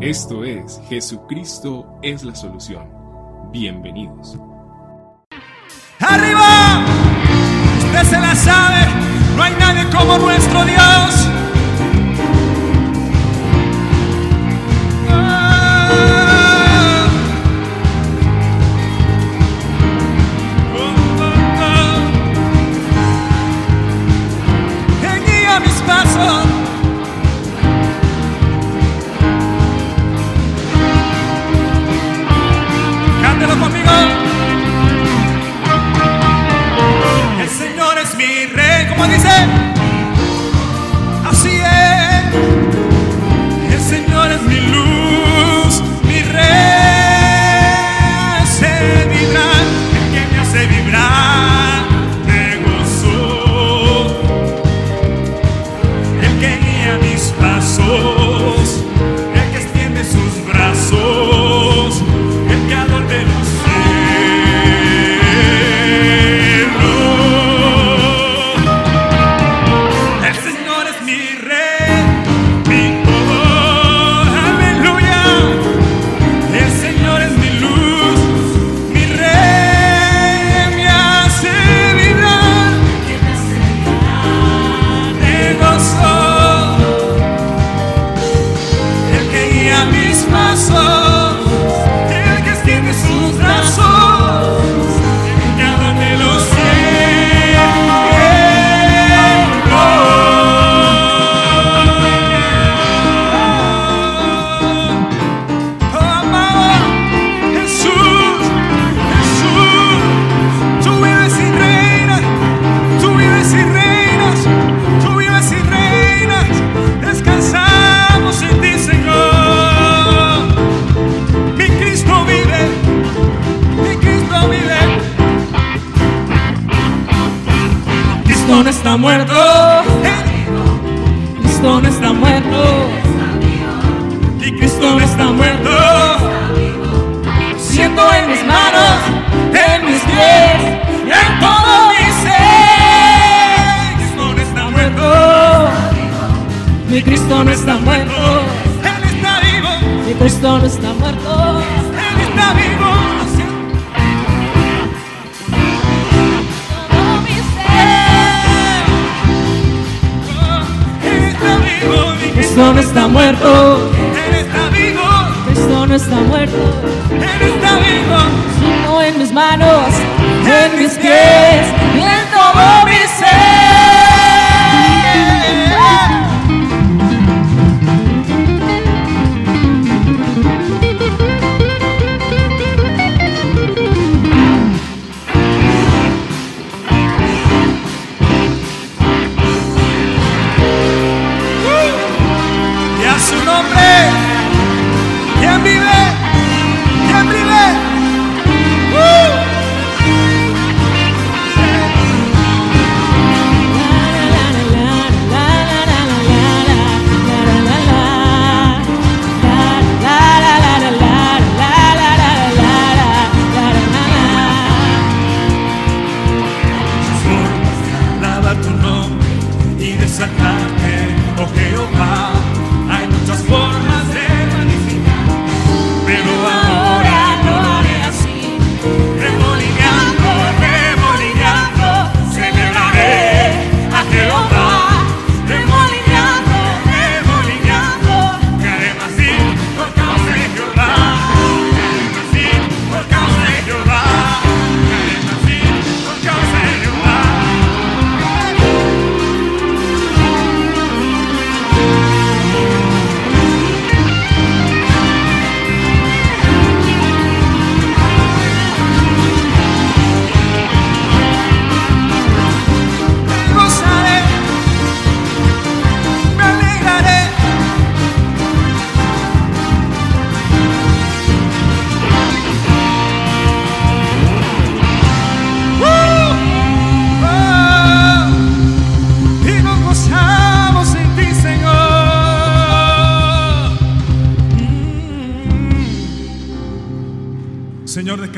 Esto es Jesucristo es la solución. Bienvenidos. ¡Arriba! Usted se la sabe. No hay nadie como nuestro Dios.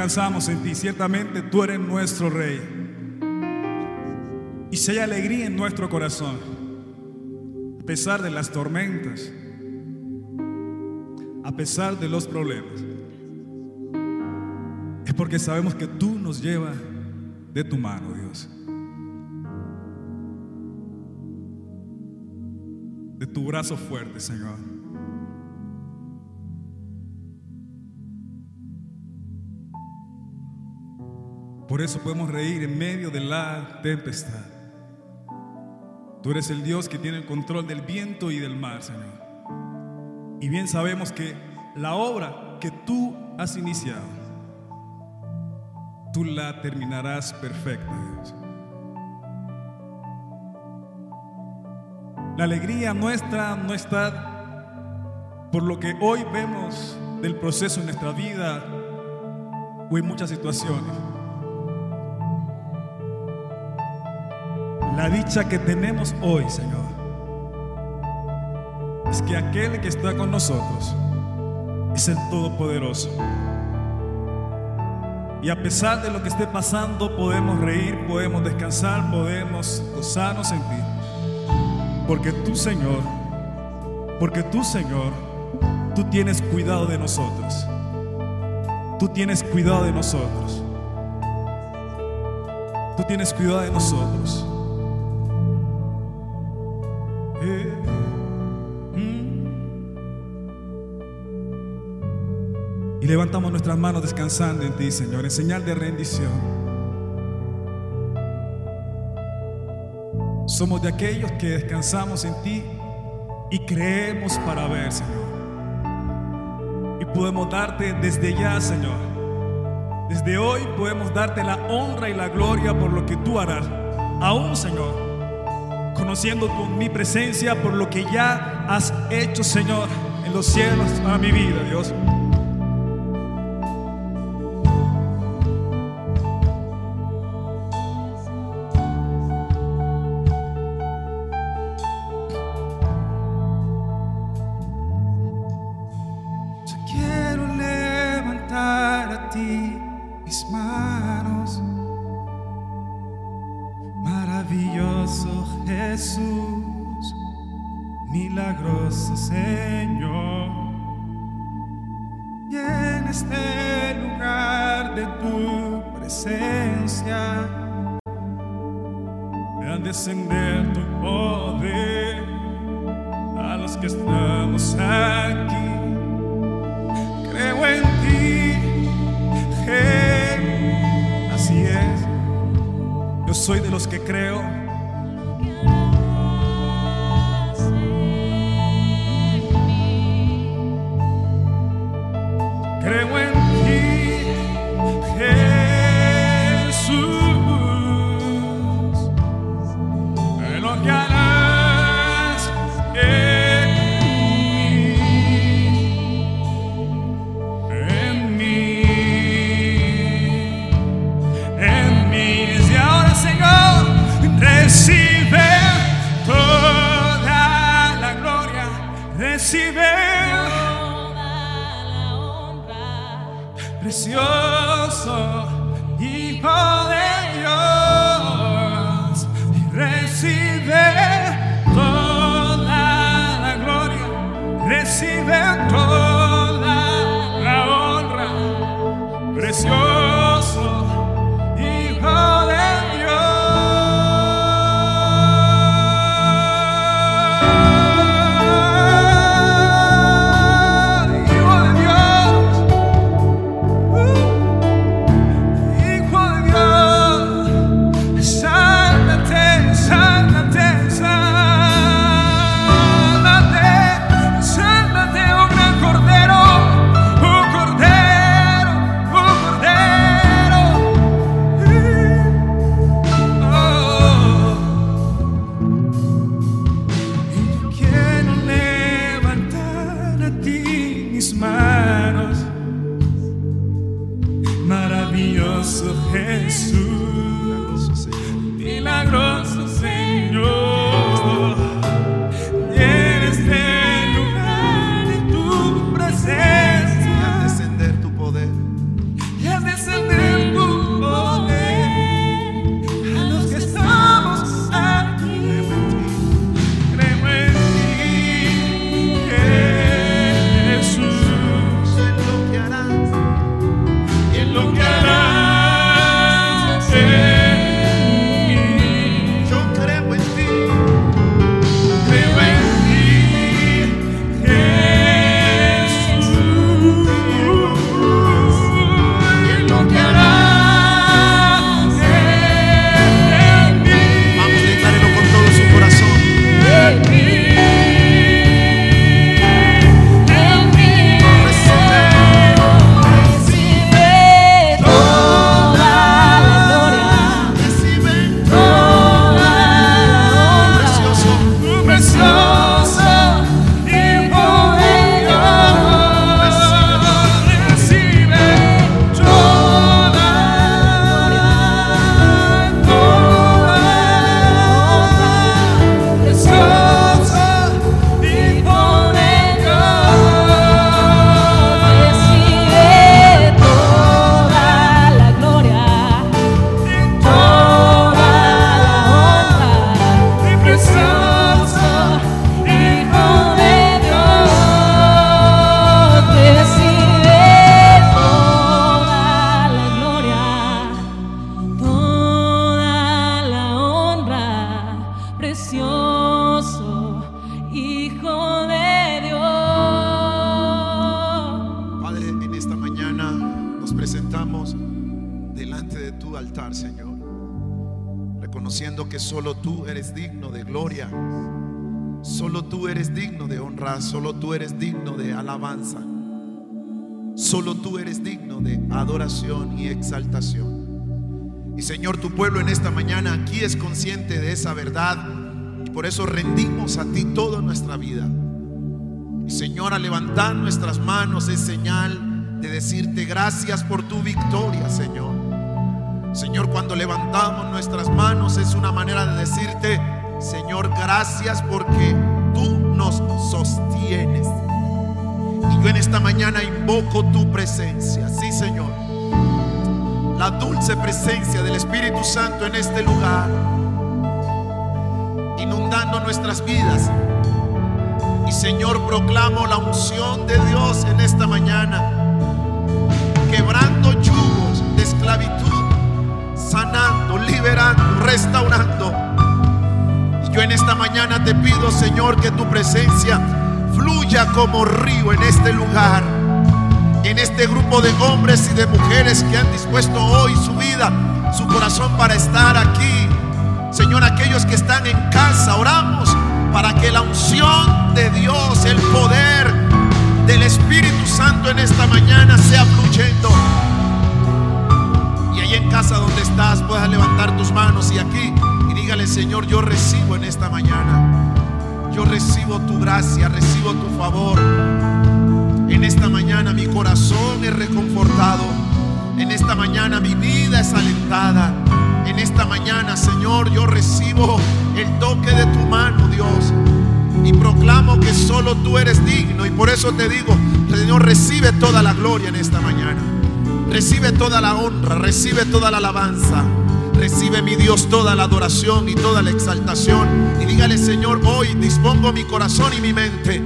descansamos en ti. Ciertamente tú eres nuestro rey. Y si hay alegría en nuestro corazón, a pesar de las tormentas, a pesar de los problemas, es porque sabemos que tú nos llevas de tu mano, Dios. De tu brazo fuerte, Señor. Por eso podemos reír en medio de la tempestad. Tú eres el Dios que tiene el control del viento y del mar, Señor. Y bien sabemos que la obra que tú has iniciado, tú la terminarás perfecta. La alegría nuestra no está por lo que hoy vemos del proceso en nuestra vida o en muchas situaciones. La dicha que tenemos hoy, Señor, es que aquel que está con nosotros es el Todopoderoso. Y a pesar de lo que esté pasando, podemos reír, podemos descansar, podemos gozarnos en ti. Porque tú, Señor, porque tú, Señor, tú tienes cuidado de nosotros. Tú tienes cuidado de nosotros. Tú tienes cuidado de nosotros. Levantamos nuestras manos descansando en ti, Señor, en señal de rendición. Somos de aquellos que descansamos en ti y creemos para ver, Señor. Y podemos darte desde ya, Señor. Desde hoy podemos darte la honra y la gloria por lo que tú harás. Aún, Señor, conociendo tu mi presencia por lo que ya has hecho, Señor, en los cielos para mi vida, Dios. Esa verdad y por eso rendimos a ti toda nuestra vida. Y Señor, al levantar nuestras manos es señal de decirte gracias por tu victoria, Señor. Señor, cuando levantamos nuestras manos es una manera de decirte, Señor, gracias porque tú nos sostienes. Y yo en esta mañana invoco tu presencia, sí, Señor. La dulce presencia del Espíritu Santo en este lugar, inundando nuestras vidas. Y Señor, proclamo la unción de Dios en esta mañana, quebrando yugos de esclavitud, sanando, liberando, restaurando. Y yo en esta mañana te pido, Señor, que tu presencia fluya como río en este lugar, en este grupo de hombres y de mujeres que han dispuesto hoy su vida, su corazón para estar aquí. Señor, aquellos que están en casa, oramos para que la unción de Dios, el poder del Espíritu Santo en esta mañana sea fluyendo. Y ahí en casa donde estás puedas levantar tus manos y aquí y dígale, Señor, yo recibo en esta mañana. Yo recibo tu gracia, recibo tu favor. En esta mañana mi corazón es reconfortado. En esta mañana mi vida es alentada. En esta mañana, Señor, yo recibo el toque de tu mano, Dios. Y proclamo que solo tú eres digno. Y por eso te digo, Señor, recibe toda la gloria en esta mañana. Recibe toda la honra, recibe toda la alabanza. Recibe mi Dios toda la adoración y toda la exaltación. Y dígale, Señor, hoy dispongo mi corazón y mi mente.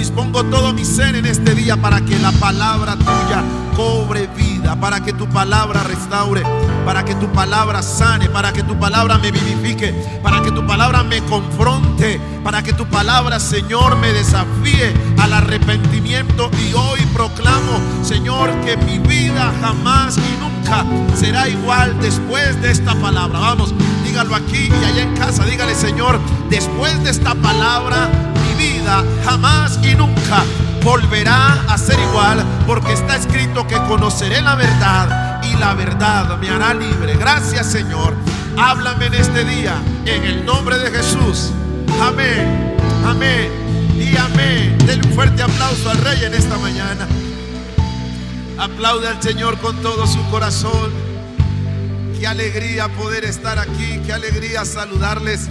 Dispongo todo mi ser en este día para que la palabra tuya cobre vida, para que tu palabra restaure, para que tu palabra sane, para que tu palabra me vivifique, para que tu palabra me confronte, para que tu palabra, Señor, me desafíe al arrepentimiento. Y hoy proclamo, Señor, que mi vida jamás y nunca será igual después de esta palabra. Vamos, dígalo aquí y allá en casa, dígale, Señor, después de esta palabra, jamás y nunca volverá a ser igual, porque está escrito que conoceré la verdad y la verdad me hará libre. Gracias Señor. Háblame en este día, en el nombre de Jesús. Amén, amén y amén. Denle un fuerte aplauso al Rey en esta mañana. Aplaude al Señor con todo su corazón. Qué alegría poder estar aquí, qué alegría saludarles.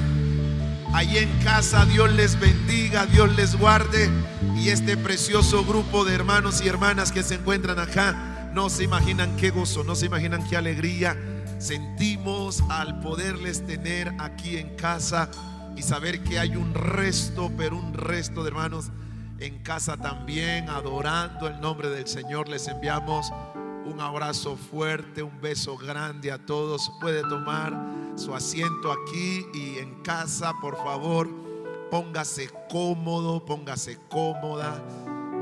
Allí en casa, Dios les bendiga, Dios les guarde. Y este precioso grupo de hermanos y hermanas que se encuentran acá, no se imaginan qué gozo, no se imaginan qué alegría sentimos al poderles tener aquí en casa y saber que hay un resto, pero un resto de hermanos en casa también, adorando el nombre del Señor. Les enviamos un abrazo fuerte, un beso grande a todos. Puede tomar su asiento aquí y en casa, por favor, póngase cómodo, póngase cómoda.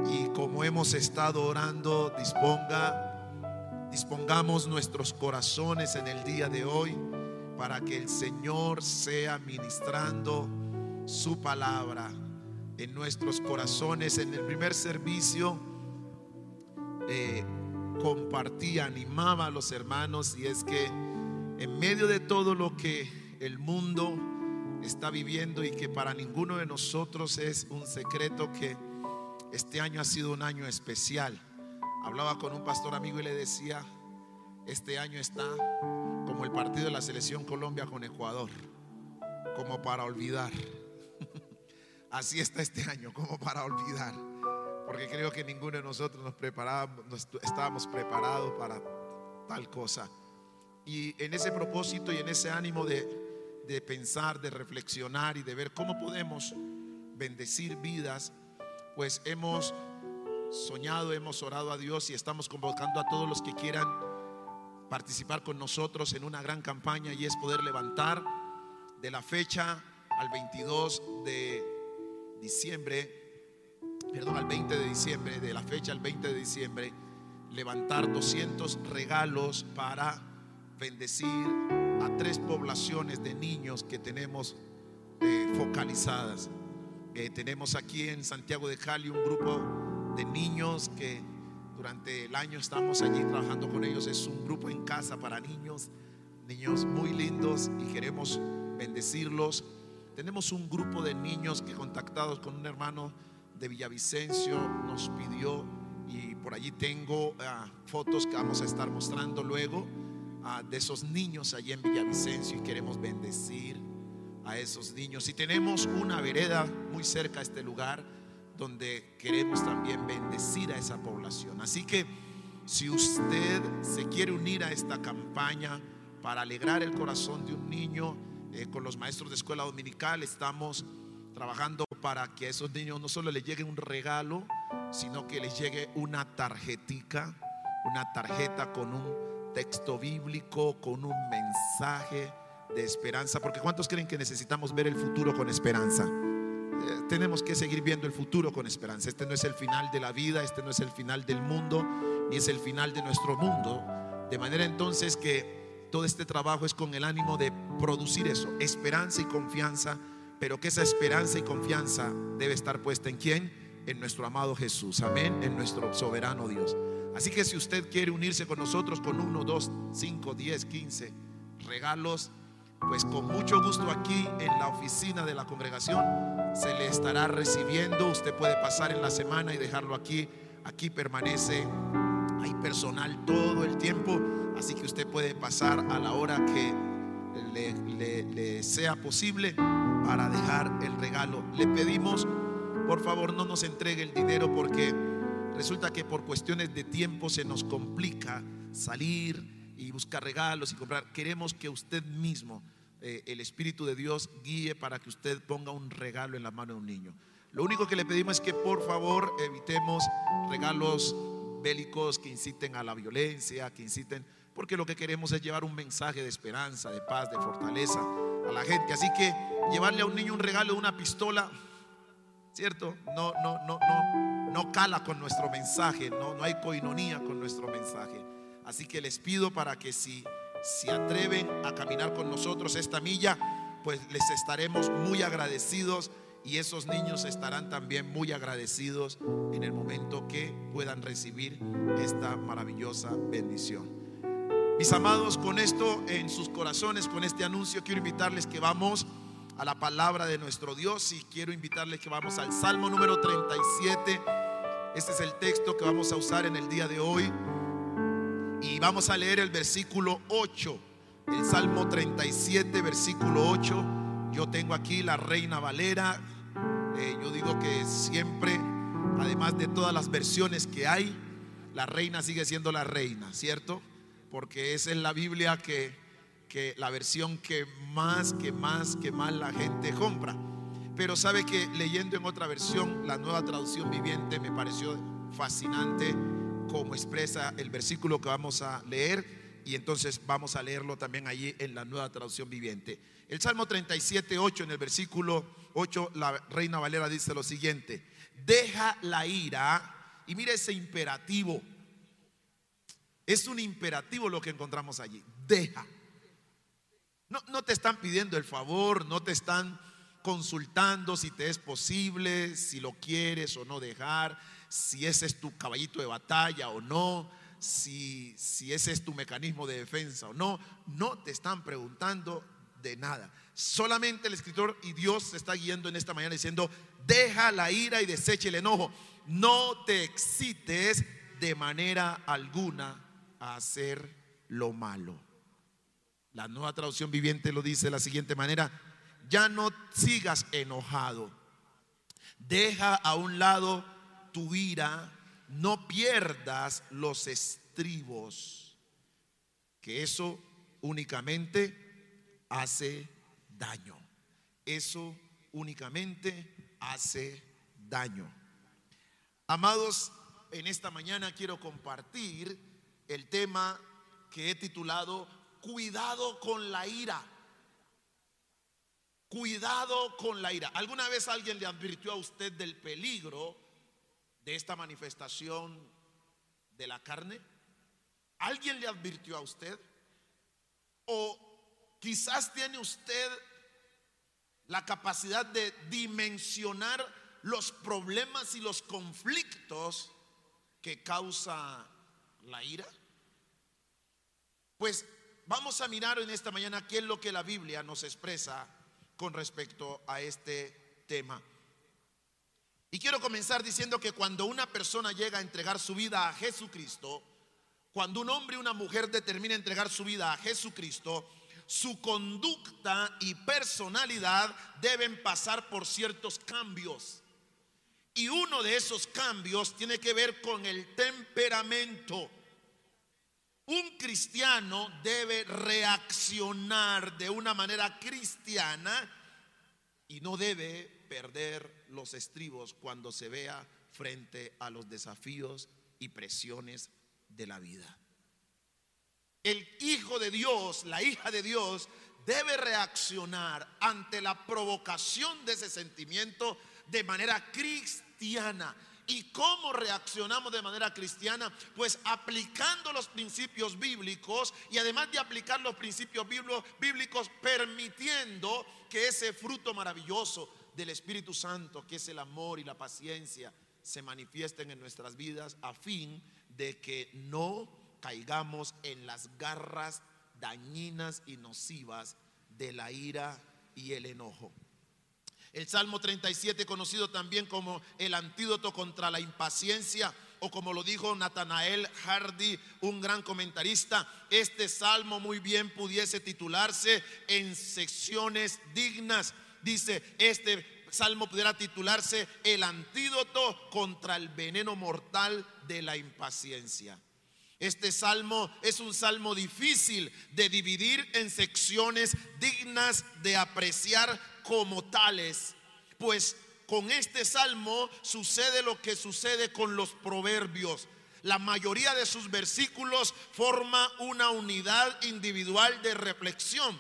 Y como hemos estado orando, disponga, dispongamos nuestros corazones en el día de hoy para que el Señor sea ministrando su palabra en nuestros corazones. En el primer servicio eh, compartía, animaba a los hermanos y es que en medio de todo lo que el mundo está viviendo y que para ninguno de nosotros es un secreto que este año ha sido un año especial. Hablaba con un pastor amigo y le decía, este año está como el partido de la selección Colombia con Ecuador, como para olvidar. Así está este año, como para olvidar. Porque creo que ninguno de nosotros nos preparábamos, nos- estábamos preparados para tal cosa. Y en ese propósito y en ese ánimo de, de pensar, de reflexionar y de ver cómo podemos bendecir vidas, pues hemos soñado, hemos orado a Dios y estamos convocando a todos los que quieran participar con nosotros en una gran campaña y es poder levantar de la fecha al 22 de diciembre, perdón, al 20 de diciembre, de la fecha al 20 de diciembre, levantar 200 regalos para bendecir a tres poblaciones de niños que tenemos eh, focalizadas. Eh, tenemos aquí en Santiago de Cali un grupo de niños que durante el año estamos allí trabajando con ellos. Es un grupo en casa para niños, niños muy lindos y queremos bendecirlos. Tenemos un grupo de niños que contactados con un hermano de Villavicencio nos pidió y por allí tengo ah, fotos que vamos a estar mostrando luego ah, de esos niños allí en Villavicencio y queremos bendecir a esos niños. Y tenemos una vereda muy cerca a este lugar donde queremos también bendecir a esa población. Así que si usted se quiere unir a esta campaña para alegrar el corazón de un niño, eh, con los maestros de escuela dominical estamos trabajando para que a esos niños no solo les llegue un regalo, sino que les llegue una tarjetica, una tarjeta con un texto bíblico, con un mensaje de esperanza. Porque ¿cuántos creen que necesitamos ver el futuro con esperanza? Eh, tenemos que seguir viendo el futuro con esperanza. Este no es el final de la vida, este no es el final del mundo, ni es el final de nuestro mundo. De manera entonces que todo este trabajo es con el ánimo de producir eso, esperanza y confianza, pero que esa esperanza y confianza debe estar puesta en quién? En nuestro amado Jesús, amén, en nuestro soberano Dios. Así que si usted quiere unirse con nosotros con uno, dos, cinco, diez, quince regalos, pues con mucho gusto aquí en la oficina de la congregación se le estará recibiendo. Usted puede pasar en la semana y dejarlo aquí. Aquí permanece, hay personal todo el tiempo, así que usted puede pasar a la hora que le, sea posible para dejar el regalo. Le pedimos, por favor, no nos entregue el dinero porque resulta que por cuestiones de tiempo se nos complica salir y buscar regalos y comprar. Queremos que usted mismo, eh, el Espíritu de Dios, guíe para que usted ponga un regalo en la mano de un niño. Lo único que le pedimos es que por favor evitemos regalos bélicos que inciten a la violencia, que inciten, porque lo que queremos es llevar un mensaje de esperanza, de paz, de fortaleza a la gente. Así que llevarle a un niño un regalo de una pistola, ¿cierto? No, no, no, no, no cala con nuestro mensaje, no, no hay coinonía con nuestro mensaje. Así que les pido para que si se atreven a caminar con nosotros esta milla, pues les estaremos muy agradecidos y esos niños estarán también muy agradecidos en el momento que puedan recibir esta maravillosa bendición. Mis amados, con esto en sus corazones, con este anuncio, quiero invitarles que vamos a la palabra de nuestro Dios y quiero invitarles que vamos al Salmo número 37. Este es el texto que vamos a usar en el día de hoy y vamos a leer el versículo 8. El Salmo 37, versículo 8. Yo tengo aquí la Reina Valera. Eh, yo digo que siempre, además de todas las versiones que hay, la reina sigue siendo la reina, ¿cierto? Porque esa es la Biblia que, que la versión que más, que más, que más la gente compra. Pero sabe que leyendo en otra versión, la nueva traducción viviente, me pareció fascinante como expresa el versículo que vamos a leer y entonces vamos a leerlo también allí en la nueva traducción viviente. El Salmo 37, 8, en el versículo 8, la Reina Valera dice lo siguiente, deja la ira y mire ese imperativo. Es un imperativo lo que encontramos allí, deja. No, no te están pidiendo el favor, no te están consultando si te es posible, si lo quieres o no dejar, si ese es tu caballito de batalla o no, si, si ese es tu mecanismo de defensa o no. No te están preguntando de nada. Solamente el escritor y Dios se está guiando en esta mañana diciendo, deja la ira y desecha el enojo. No te excites de manera alguna a hacer lo malo. La nueva traducción viviente lo dice de la siguiente manera, ya no sigas enojado. Deja a un lado tu ira, no pierdas los estribos, que eso únicamente hace daño. Eso únicamente hace daño. Amados, en esta mañana quiero compartir el tema que he titulado Cuidado con la ira. Cuidado con la ira. ¿Alguna vez alguien le advirtió a usted del peligro de esta manifestación de la carne? ¿Alguien le advirtió a usted? ¿O quizás tiene usted la capacidad de dimensionar los problemas y los conflictos que causa la ira? Pues vamos a mirar en esta mañana qué es lo que la Biblia nos expresa con respecto a este tema. Y quiero comenzar diciendo que cuando una persona llega a entregar su vida a Jesucristo, cuando un hombre y una mujer determina entregar su vida a Jesucristo, su conducta y personalidad deben pasar por ciertos cambios. Y uno de esos cambios tiene que ver con el temperamento. Un cristiano debe reaccionar de una manera cristiana y no debe perder los estribos cuando se vea frente a los desafíos y presiones de la vida. El hijo de Dios, la hija de Dios, debe reaccionar ante la provocación de ese sentimiento de manera cristiana. ¿Y cómo reaccionamos de manera cristiana? Pues aplicando los principios bíblicos y además de aplicar los principios bíblicos, permitiendo que ese fruto maravilloso del Espíritu Santo, que es el amor y la paciencia, se manifiesten en nuestras vidas a fin de que no caigamos en las garras dañinas y nocivas de la ira y el enojo. El Salmo 37, conocido también como el antídoto contra la impaciencia, o como lo dijo Natanael Hardy, un gran comentarista, este salmo muy bien pudiese titularse en secciones dignas. Dice, este salmo pudiera titularse el antídoto contra el veneno mortal de la impaciencia. Este salmo es un salmo difícil de dividir en secciones dignas de apreciar como tales, pues con este salmo sucede lo que sucede con los proverbios. La mayoría de sus versículos forma una unidad individual de reflexión.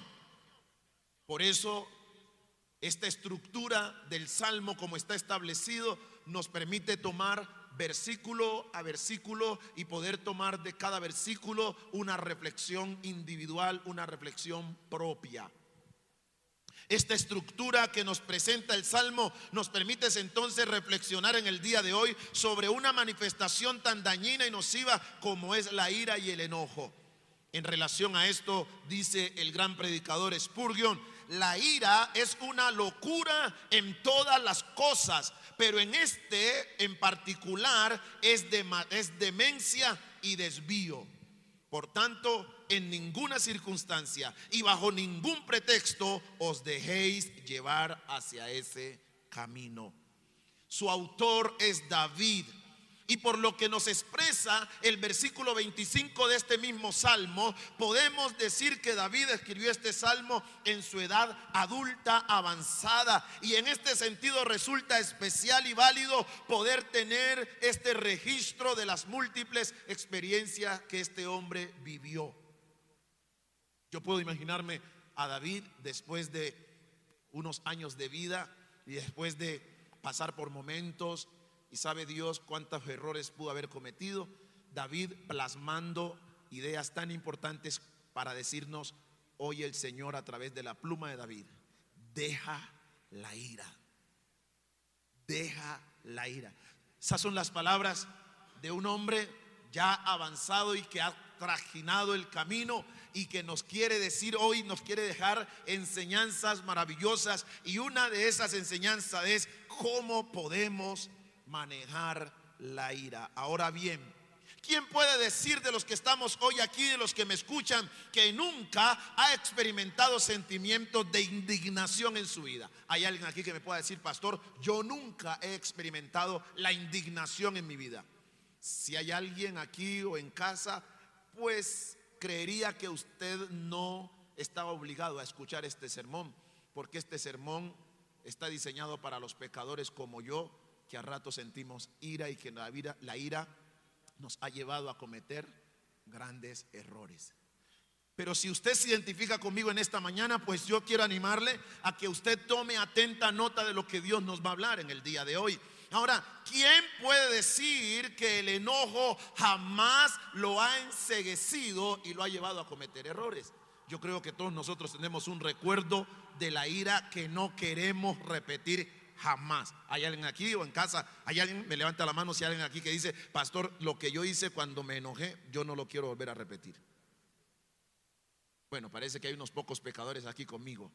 Por eso esta estructura del salmo como está establecido nos permite tomar versículo a versículo y poder tomar de cada versículo una reflexión individual, una reflexión propia. Esta estructura que nos presenta el Salmo nos permite entonces reflexionar en el día de hoy sobre una manifestación tan dañina y nociva como es la ira y el enojo. En relación a esto, dice el gran predicador Spurgeon, la ira es una locura en todas las cosas, pero en este en particular es, es demencia y desvío. Por tanto, en ninguna circunstancia y bajo ningún pretexto os dejéis llevar hacia ese camino. Su autor es David y por lo que nos expresa el versículo 25 de este mismo salmo, podemos decir que David escribió este salmo en su edad adulta avanzada. Y en este sentido resulta especial y válido poder tener este registro de las múltiples experiencias que este hombre vivió. Yo puedo imaginarme a David después de unos años de vida y después de pasar por momentos y sabe Dios cuántos errores pudo haber cometido. David plasmando ideas tan importantes para decirnos hoy el Señor a través de la pluma de David, deja la ira, deja la ira. Esas son las palabras de un hombre ya avanzado y que ha trajinado el camino y que nos quiere decir hoy, nos quiere dejar enseñanzas maravillosas y una de esas enseñanzas es cómo podemos manejar la ira. Ahora bien, ¿quién puede decir de los que estamos hoy aquí, de los que me escuchan, que nunca ha experimentado sentimientos de indignación en su vida? ¿Hay alguien aquí que me pueda decir, pastor, yo nunca he experimentado la indignación en mi vida? Si hay alguien aquí o en casa, pues creería que usted no estaba obligado a escuchar este sermón, porque este sermón está diseñado para los pecadores como yo, que a rato sentimos ira y que la ira, la ira nos ha llevado a cometer grandes errores. Pero si usted se identifica conmigo en esta mañana, pues yo quiero animarle a que usted tome atenta nota de lo que Dios nos va a hablar en el día de hoy. Ahora, ¿quién puede decir que el enojo jamás lo ha enseguecido y lo ha llevado a cometer errores? Yo creo que todos nosotros tenemos un recuerdo de la ira que no queremos repetir jamás. ¿Hay alguien aquí o en casa? ¿Hay alguien? Me levanta la mano si hay alguien aquí que dice, pastor, lo que yo hice cuando me enojé, yo no lo quiero volver a repetir. Bueno, parece que hay unos pocos pecadores aquí conmigo.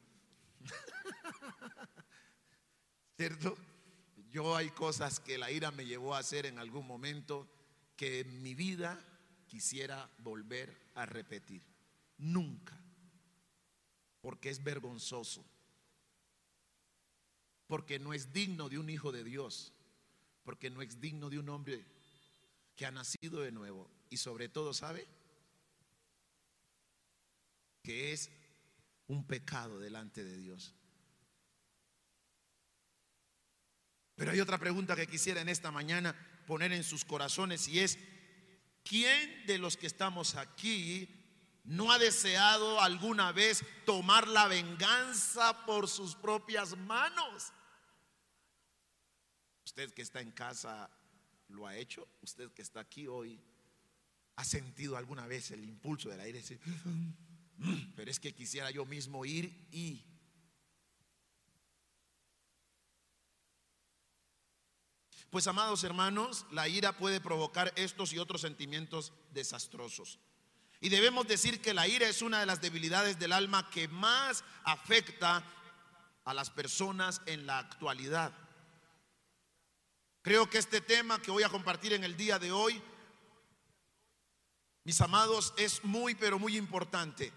¿Cierto? Yo hay cosas que la ira me llevó a hacer en algún momento que en mi vida quisiera volver a repetir. Nunca. Porque es vergonzoso. Porque no es digno de un hijo de Dios. Porque no es digno de un hombre que ha nacido de nuevo. Y sobre todo, ¿sabe? Que es un pecado delante de Dios. Pero hay otra pregunta que quisiera en esta mañana poner en sus corazones y es, ¿quién de los que estamos aquí no ha deseado alguna vez tomar la venganza por sus propias manos? Usted que está en casa lo ha hecho, usted que está aquí hoy ha sentido alguna vez el impulso del aire, decir, pero es que quisiera yo mismo ir y Pues amados hermanos, la ira puede provocar estos y otros sentimientos desastrosos. Y debemos decir que la ira es una de las debilidades del alma que más afecta a las personas en la actualidad. Creo que este tema que voy a compartir en el día de hoy, mis amados, es muy, pero muy importante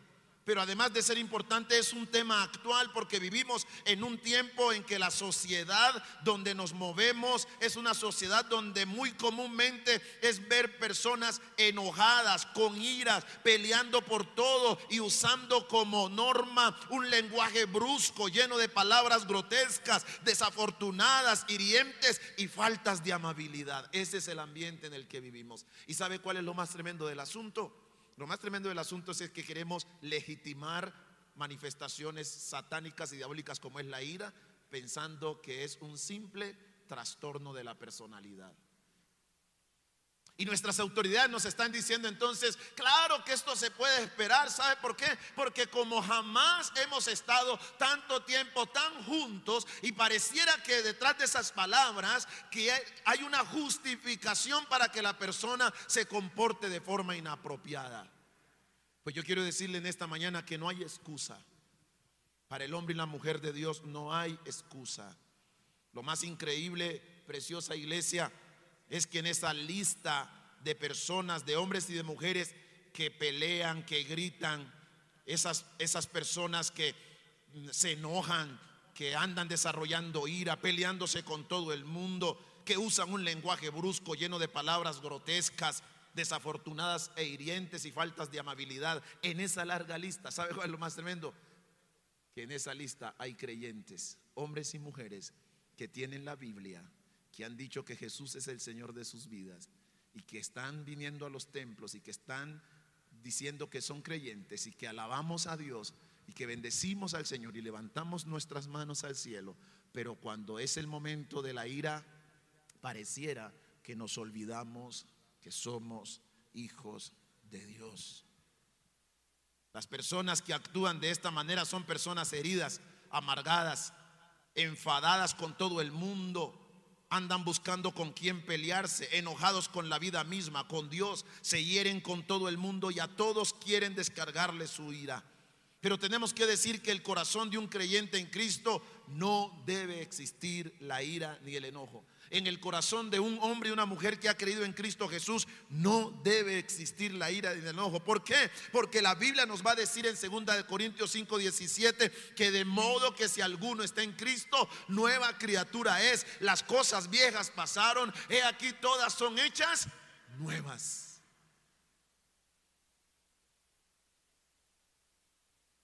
pero además de ser importante es un tema actual porque vivimos en un tiempo en que la sociedad donde nos movemos es una sociedad donde muy comúnmente es ver personas enojadas, con iras, peleando por todo y usando como norma un lenguaje brusco, lleno de palabras grotescas, desafortunadas, hirientes y faltas de amabilidad. Ese es el ambiente en el que vivimos. ¿Y sabe cuál es lo más tremendo del asunto? Lo más tremendo del asunto es que queremos legitimar manifestaciones satánicas y diabólicas como es la ira, pensando que es un simple trastorno de la personalidad. Y nuestras autoridades nos están diciendo entonces, claro que esto se puede esperar, ¿sabe por qué? Porque como jamás hemos estado tanto tiempo tan juntos y pareciera que detrás de esas palabras que hay una justificación para que la persona se comporte de forma inapropiada. Pues yo quiero decirle en esta mañana que no hay excusa. Para el hombre y la mujer de Dios no hay excusa. Lo más increíble, preciosa iglesia, es que en esa lista de personas, de hombres y de mujeres que pelean, que gritan, esas, esas personas que se enojan, que andan desarrollando ira, peleándose con todo el mundo, que usan un lenguaje brusco lleno de palabras grotescas, desafortunadas e hirientes y faltas de amabilidad. En esa larga lista, ¿sabe cuál es lo más tremendo? Que en esa lista hay creyentes, hombres y mujeres, que tienen la Biblia, que han dicho que Jesús es el Señor de sus vidas y que están viniendo a los templos y que están diciendo que son creyentes y que alabamos a Dios y que bendecimos al Señor y levantamos nuestras manos al cielo, pero cuando es el momento de la ira, pareciera que nos olvidamos que somos hijos de Dios. Las personas que actúan de esta manera son personas heridas, amargadas, enfadadas con todo el mundo, andan buscando con quién pelearse, enojados con la vida misma, con Dios, se hieren con todo el mundo y a todos quieren descargarle su ira. Pero tenemos que decir que el corazón de un creyente en Cristo no debe existir la ira ni el enojo. En el corazón de un hombre y una mujer que ha creído en Cristo Jesús no debe existir la ira ni el enojo. ¿Por qué? Porque la Biblia nos va a decir en 2 Corintios 5, 17 que de modo que si alguno está en Cristo, nueva criatura es. Las cosas viejas pasaron, he aquí todas son hechas nuevas.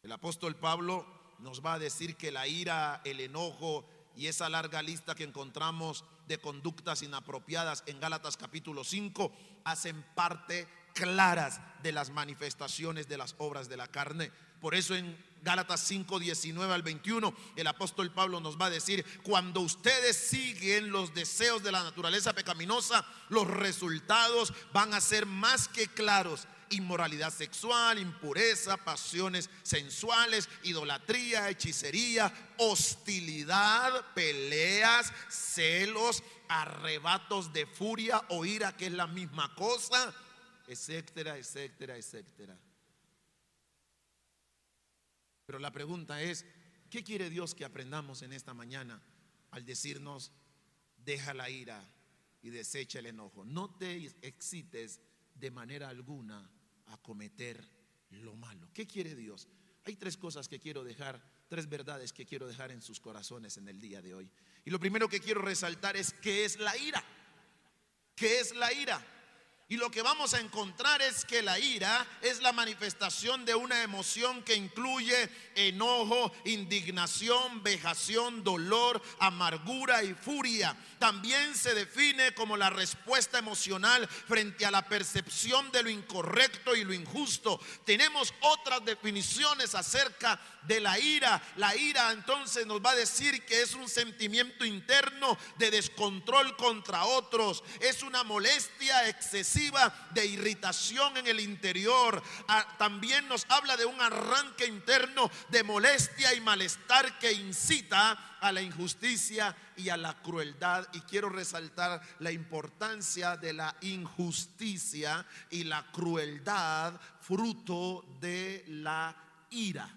El apóstol Pablo nos va a decir que la ira, el enojo y esa larga lista que encontramos de conductas inapropiadas en Gálatas capítulo 5 hacen parte claras de las manifestaciones de las obras de la carne. Por eso en Gálatas 5, 19 al 21, el apóstol Pablo nos va a decir, cuando ustedes siguen los deseos de la naturaleza pecaminosa, los resultados van a ser más que claros. Inmoralidad sexual, impureza, pasiones sensuales, idolatría, hechicería, hostilidad, peleas, celos, arrebatos de furia o ira, que es la misma cosa, etcétera, etcétera, etcétera. Pero la pregunta es, ¿qué quiere Dios que aprendamos en esta mañana al decirnos, deja la ira y desecha el enojo? No te excites de manera alguna a cometer lo malo. ¿Qué quiere Dios? Hay tres cosas que quiero dejar, tres verdades que quiero dejar en sus corazones en el día de hoy. Y lo primero que quiero resaltar es qué es la ira. ¿Qué es la ira? Y lo que vamos a encontrar es que la ira es la manifestación de una emoción que incluye enojo, indignación, vejación, dolor, amargura y furia. También se define como la respuesta emocional frente a la percepción de lo incorrecto y lo injusto. Tenemos otras definiciones acerca de la ira. La ira entonces nos va a decir que es un sentimiento interno de descontrol contra otros. Es una molestia excesiva de irritación en el interior. Ah, también nos habla de un arranque interno de molestia y malestar que incita a la injusticia y a la crueldad. Y quiero resaltar la importancia de la injusticia y la crueldad fruto de la ira.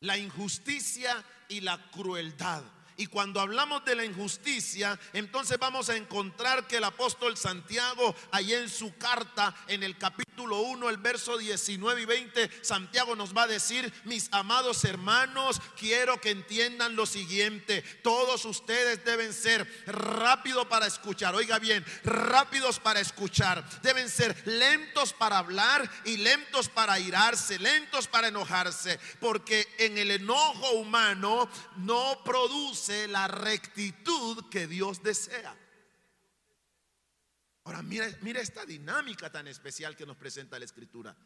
La injusticia y la crueldad. Y cuando hablamos de la injusticia, entonces vamos a encontrar que el apóstol Santiago, ahí en su carta, en el capítulo 1, el verso 19 y 20, Santiago nos va a decir, mis amados hermanos, quiero que entiendan lo siguiente, todos ustedes deben ser rápidos para escuchar, oiga bien, rápidos para escuchar, deben ser lentos para hablar y lentos para irarse, lentos para enojarse, porque en el enojo humano no produce la rectitud que Dios desea. Ahora, mira, mira esta dinámica tan especial que nos presenta la Escritura.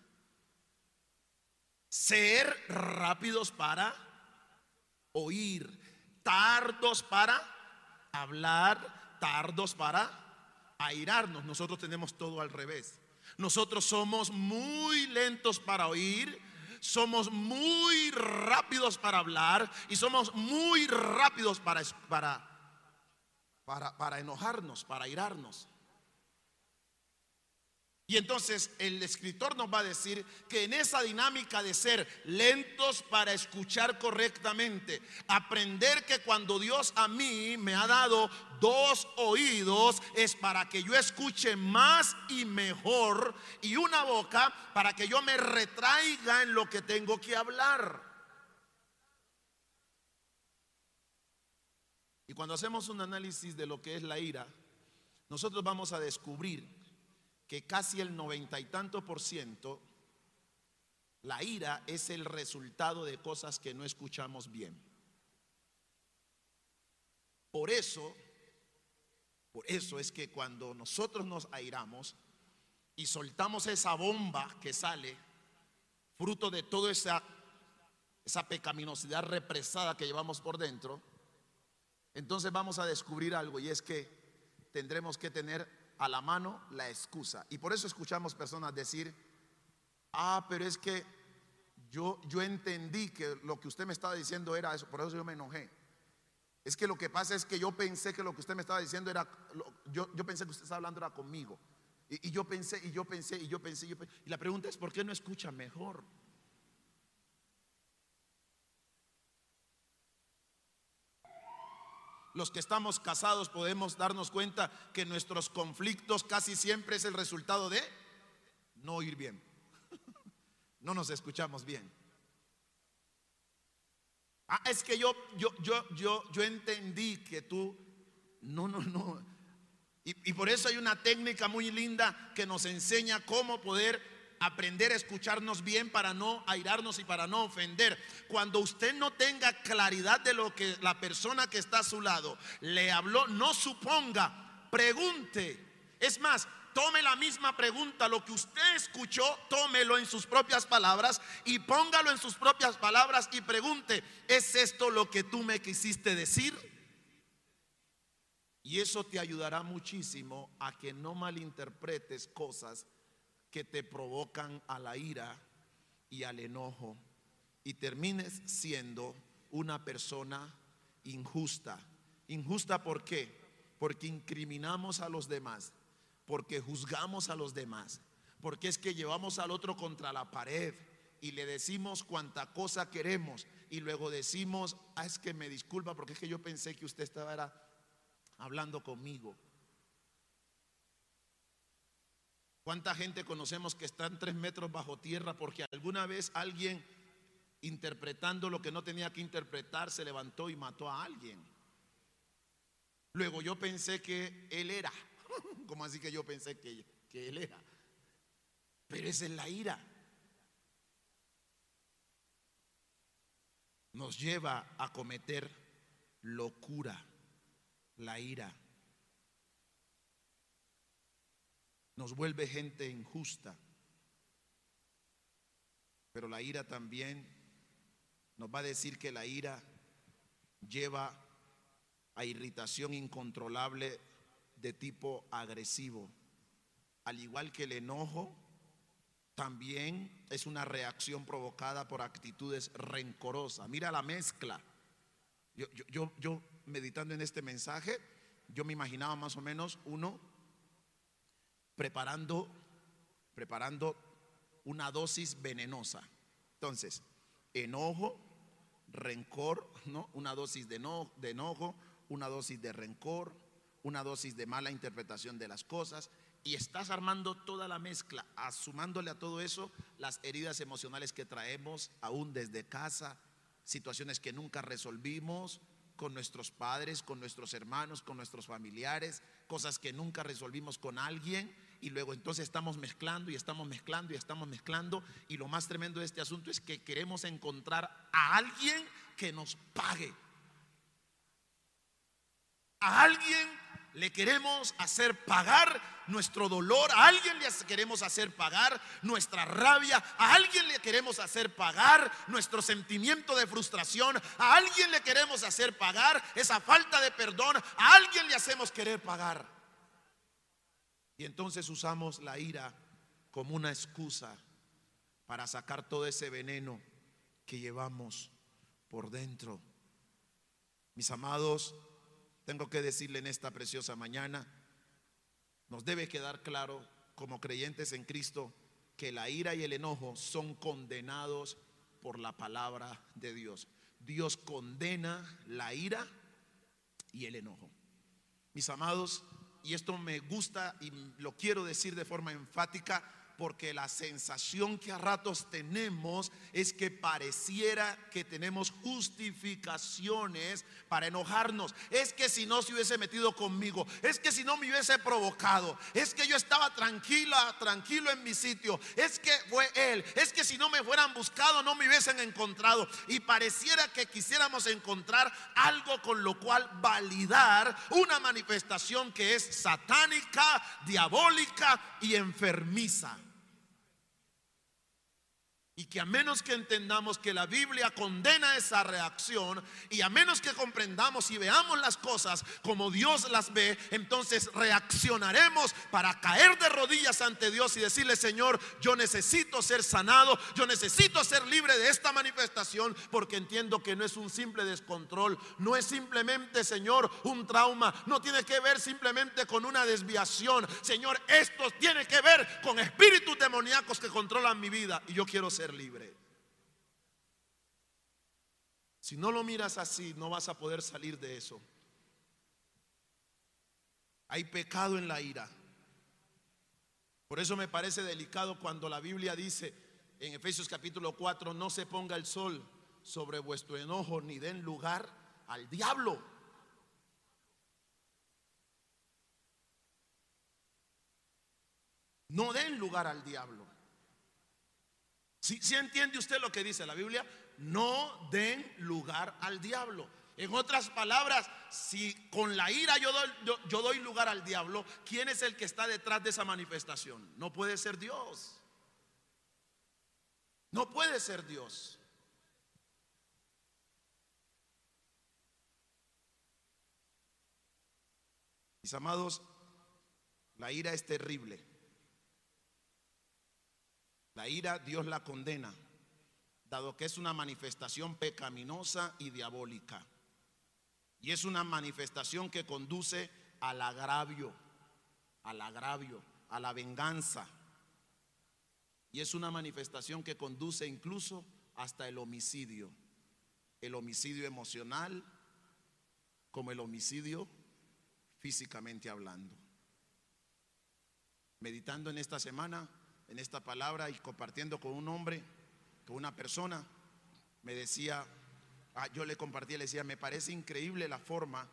Ser rápidos para oír, tardos para hablar, tardos para airarnos. Nosotros tenemos todo al revés. Nosotros somos muy lentos para oír, somos muy rápidos para hablar y somos muy rápidos para, para, para, enojarnos, para irarnos. Y entonces el escritor nos va a decir que en esa dinámica de ser lentos para escuchar correctamente, aprender que cuando Dios a mí me ha dado dos oídos es para que yo escuche más y mejor y una boca para que yo me retraiga en lo que tengo que hablar. Y cuando hacemos un análisis de lo que es la ira, nosotros vamos a descubrir que casi el noventa y tanto por ciento, la ira es el resultado de cosas que no escuchamos bien. Por eso, por eso es que cuando nosotros nos airamos y soltamos esa bomba que sale, fruto de toda esa, esa pecaminosidad represada que llevamos por dentro, entonces vamos a descubrir algo y es que tendremos que tener a la mano la excusa. Y por eso escuchamos personas decir, ah, pero es que yo, yo entendí que lo que usted me estaba diciendo era eso, por eso yo me enojé. Es que lo que pasa es que yo pensé que lo que usted me estaba diciendo era, yo, yo pensé que usted estaba hablando era conmigo. Y, y, yo pensé, y yo pensé, y yo pensé, y yo pensé. Y la pregunta es, ¿por qué no escucha mejor? Los que estamos casados podemos darnos cuenta que nuestros conflictos casi siempre es el resultado de no oír bien. No nos escuchamos bien. Ah, es que yo, yo, yo, yo, yo entendí que tú, no, no, no. Y por eso hay una técnica muy linda que nos enseña cómo poder aprender a escucharnos bien para no airarnos y para no ofender. Cuando usted no tenga claridad de lo que la persona que está a su lado le habló, no suponga, pregunte. Es más, tome la misma pregunta, lo que usted escuchó, tómelo en sus propias palabras y póngalo en sus propias palabras y pregunte, ¿es esto lo que tú me quisiste decir? Y eso te ayudará muchísimo a que no malinterpretes cosas que te provocan a la ira y al enojo y termines siendo una persona injusta. Injusta ¿por qué? Porque incriminamos a los demás, porque juzgamos a los demás, porque es que llevamos al otro contra la pared y le decimos cuanta cosa queremos y luego decimos, ah, es que me disculpa porque es que yo pensé que usted estaba hablando conmigo. ¿Cuánta gente conocemos que están tres metros bajo tierra porque alguna vez alguien interpretando lo que no tenía que interpretar se levantó y mató a alguien? Luego yo pensé que él era. como así que yo pensé que, que él era? Pero esa es la ira. Nos lleva a cometer locura, la ira. Nos vuelve gente injusta. Pero la ira también nos va a decir que la ira lleva a irritación incontrolable de tipo agresivo. Al igual que el enojo, también es una reacción provocada por actitudes rencorosas. Mira la mezcla. Yo, yo, yo, meditando en este mensaje, yo me imaginaba más o menos uno preparando, preparando una dosis venenosa. Entonces, enojo, rencor, ¿no? Una dosis de, de enojo, una dosis de rencor, una dosis de mala interpretación de las cosas y estás armando toda la mezcla, asumándole a todo eso las heridas emocionales que traemos aún desde casa, situaciones que nunca resolvimos con nuestros padres, con nuestros hermanos, con nuestros familiares, cosas que nunca resolvimos con alguien y luego entonces estamos mezclando y estamos mezclando y estamos mezclando y lo más tremendo de este asunto es que queremos encontrar a alguien que nos pague a alguien le queremos hacer pagar nuestro dolor, a alguien le queremos hacer pagar nuestra rabia, a alguien le queremos hacer pagar nuestro sentimiento de frustración, a alguien le queremos hacer pagar esa falta de perdón, a alguien le hacemos querer pagar. Y entonces usamos la ira como una excusa para sacar todo ese veneno que llevamos por dentro. Mis amados, tengo que decirle en esta preciosa mañana, nos debe quedar claro como creyentes en Cristo que la ira y el enojo son condenados por la palabra de Dios. Dios condena la ira y el enojo. Mis amados, y esto me gusta y lo quiero decir de forma enfática, porque la sensación que a ratos tenemos es que pareciera que tenemos justificaciones para enojarnos. Es que si no se hubiese metido conmigo, es que si no me hubiese provocado, es que yo estaba tranquila, tranquilo en mi sitio, es que fue él, es que si no me fueran buscado no me hubiesen encontrado. Y pareciera que quisiéramos encontrar algo con lo cual validar una manifestación que es satánica, diabólica y enfermiza. Y que a menos que entendamos que la Biblia condena esa reacción y a menos que comprendamos y veamos las cosas como Dios las ve, entonces reaccionaremos para caer de rodillas ante Dios y decirle, Señor, yo necesito ser sanado, yo necesito ser libre de esta manifestación porque entiendo que no es un simple descontrol, no es simplemente, Señor, un trauma, no tiene que ver simplemente con una desviación. Señor, esto tiene que ver con espíritus demoníacos que controlan mi vida y yo quiero ser libre. Si no lo miras así, no vas a poder salir de eso. Hay pecado en la ira. Por eso me parece delicado cuando la Biblia dice en Efesios capítulo 4, no se ponga el sol sobre vuestro enojo ni den lugar al diablo. No den lugar al diablo. Si entiende usted lo que dice la Biblia? No den lugar al diablo. En otras palabras, si con la ira yo doy, lugar al diablo, ¿quién es el que está detrás de esa manifestación? No puede ser Dios. No puede ser Dios. Mis amados, la ira es terrible. La ira Dios la condena, dado que es una manifestación pecaminosa y diabólica. Y es una manifestación que conduce al agravio, al agravio, a la venganza. Y es una manifestación que conduce incluso hasta el homicidio. El homicidio emocional como el homicidio físicamente hablando. Meditando en esta semana, en esta palabra y compartiendo con un hombre, con una persona, me decía, ah, yo le compartí, le decía, me parece increíble la forma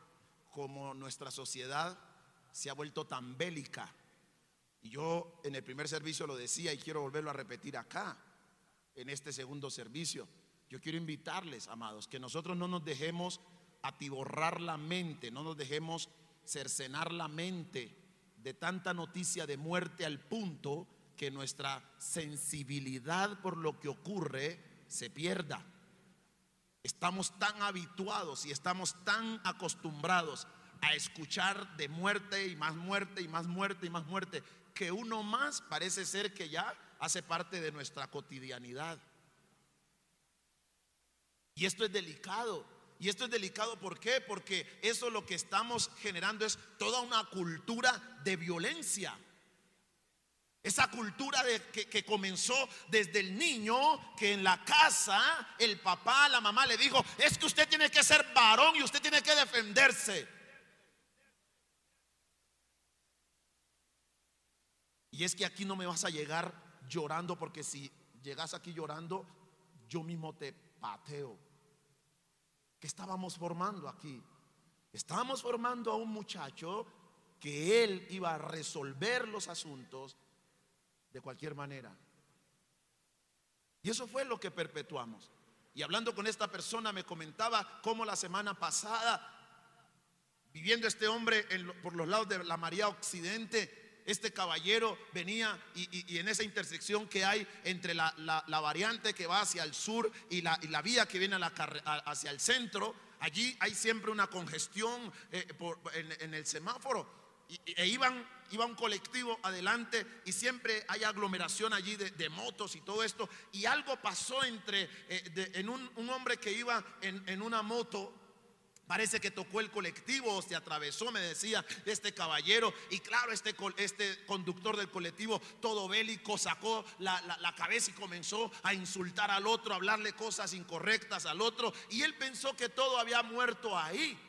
como nuestra sociedad se ha vuelto tan bélica. Y yo en el primer servicio lo decía y quiero volverlo a repetir acá, en este segundo servicio. Yo quiero invitarles, amados, que nosotros no nos dejemos atiborrar la mente, no nos dejemos cercenar la mente de tanta noticia de muerte al punto nuestra sensibilidad por lo que ocurre se pierda. Estamos tan habituados y estamos tan acostumbrados a escuchar de muerte y más muerte y más muerte y más muerte que uno más parece ser que ya hace parte de nuestra cotidianidad. Y esto es delicado. Y esto es delicado ¿por qué? Porque eso lo que estamos generando es toda una cultura de violencia. Esa cultura que, que comenzó desde el niño, que en la casa el papá, la mamá le dijo, es que usted tiene que ser varón y usted tiene que defenderse. Y es que aquí no me vas a llegar llorando porque si llegas aquí llorando, yo mismo te pateo. ¿Qué estábamos formando aquí? Estábamos formando a un muchacho que él iba a resolver los asuntos de cualquier manera. Y eso fue lo que perpetuamos. Y hablando con esta persona me comentaba cómo la semana pasada, viviendo este hombre en por los lados de la María Occidente, este caballero venía y, en esa intersección que hay entre la, variante que va hacia el sur y la, vía que viene hacia el centro, allí hay siempre una congestión eh, en el semáforo. E iban, iba un colectivo adelante y siempre hay aglomeración allí de, motos y todo esto. Y algo pasó entre eh, en un, hombre que iba en, una moto Parece que tocó el colectivo o se atravesó, me decía este caballero. Y claro, este, este conductor del colectivo, todo bélico, sacó la, la- la cabeza y comenzó a insultar al otro, a hablarle cosas incorrectas al otro. Y él pensó que todo había muerto ahí.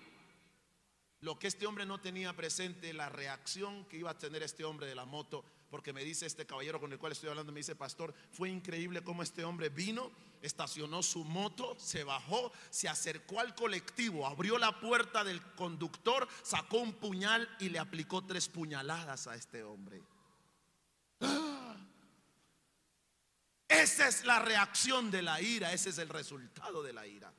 Lo que este hombre no tenía presente, la reacción que iba a tener este hombre de la moto, porque me dice este caballero con el cual estoy hablando, me dice, pastor, fue increíble cómo este hombre vino, estacionó su moto, se bajó, se acercó al colectivo, abrió la puerta del conductor, sacó un puñal y le aplicó tres puñaladas a este hombre. ¡Ah! Esa es la reacción de la ira, ese es el resultado de la ira.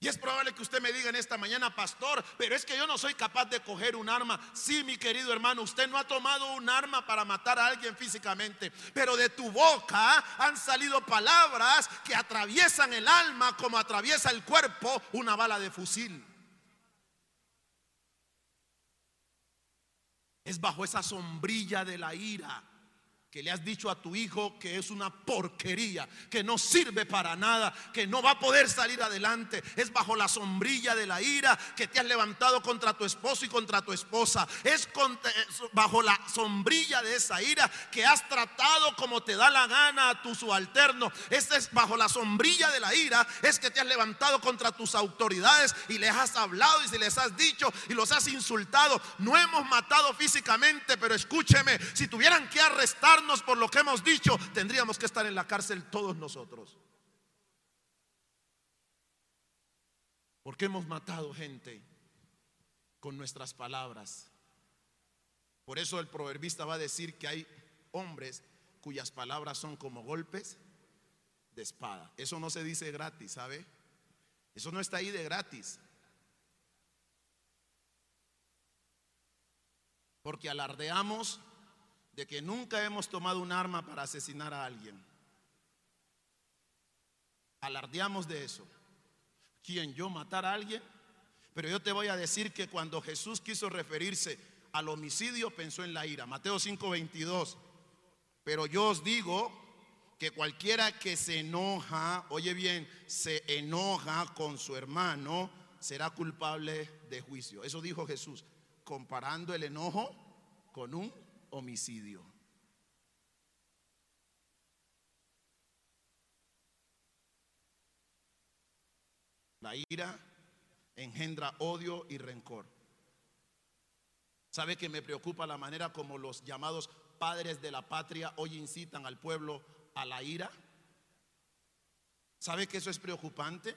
Y es probable que usted me diga en esta mañana, pastor, pero es que yo no soy capaz de coger un arma. Sí, mi querido hermano, usted no ha tomado un arma para matar a alguien físicamente, pero de tu boca han salido palabras que atraviesan el alma como atraviesa el cuerpo una bala de fusil. Es bajo esa sombrilla de la ira que le has dicho a tu hijo que es una porquería, que no sirve para nada, que no va a poder salir adelante. Es bajo la sombrilla de la ira que te has levantado contra tu esposo y contra tu esposa. Es es bajo la sombrilla de esa ira que has tratado como te da la gana a tu subalterno. Esta es bajo la sombrilla de la ira es que te has levantado contra tus autoridades y les has hablado y se les has dicho y los has insultado. No hemos matado físicamente, pero escúcheme, si tuvieran que por lo que hemos dicho, tendríamos que estar en la cárcel todos nosotros. Porque hemos matado gente con nuestras palabras. Por eso el proverbista va a decir que hay hombres cuyas palabras son como golpes de espada. Eso no se dice gratis, ¿sabe? Eso no está ahí de gratis. Porque alardeamos de que nunca hemos tomado un arma para asesinar a alguien. Alardeamos de eso. ¿Quién? ¿Yo matar a alguien? Pero yo te voy a decir que cuando Jesús quiso referirse al homicidio, pensó en la ira. Mateo 5:22. Pero yo os digo que cualquiera que se enoja, oye bien, se enoja con su hermano, será culpable de juicio. Eso dijo Jesús, comparando el enojo con un homicidio. La ira engendra odio y rencor. ¿Sabe que me preocupa la manera como los llamados padres de la patria hoy incitan al pueblo a la ira? ¿Sabe que eso es preocupante?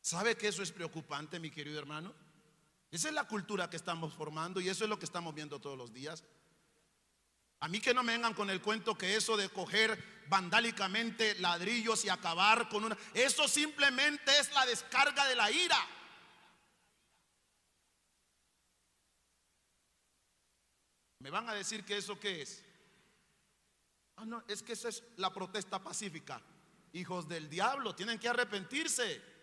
¿Sabe que eso es preocupante, mi querido hermano? Esa es la cultura que estamos formando y eso es lo que estamos viendo todos los días. A mí que no me vengan con el cuento que eso de coger vandálicamente ladrillos y acabar con una... Eso simplemente es la descarga de la ira. ¿Me van a decir que eso qué es? Ah, no, es que esa es la protesta pacífica. Hijos del diablo, tienen que arrepentirse.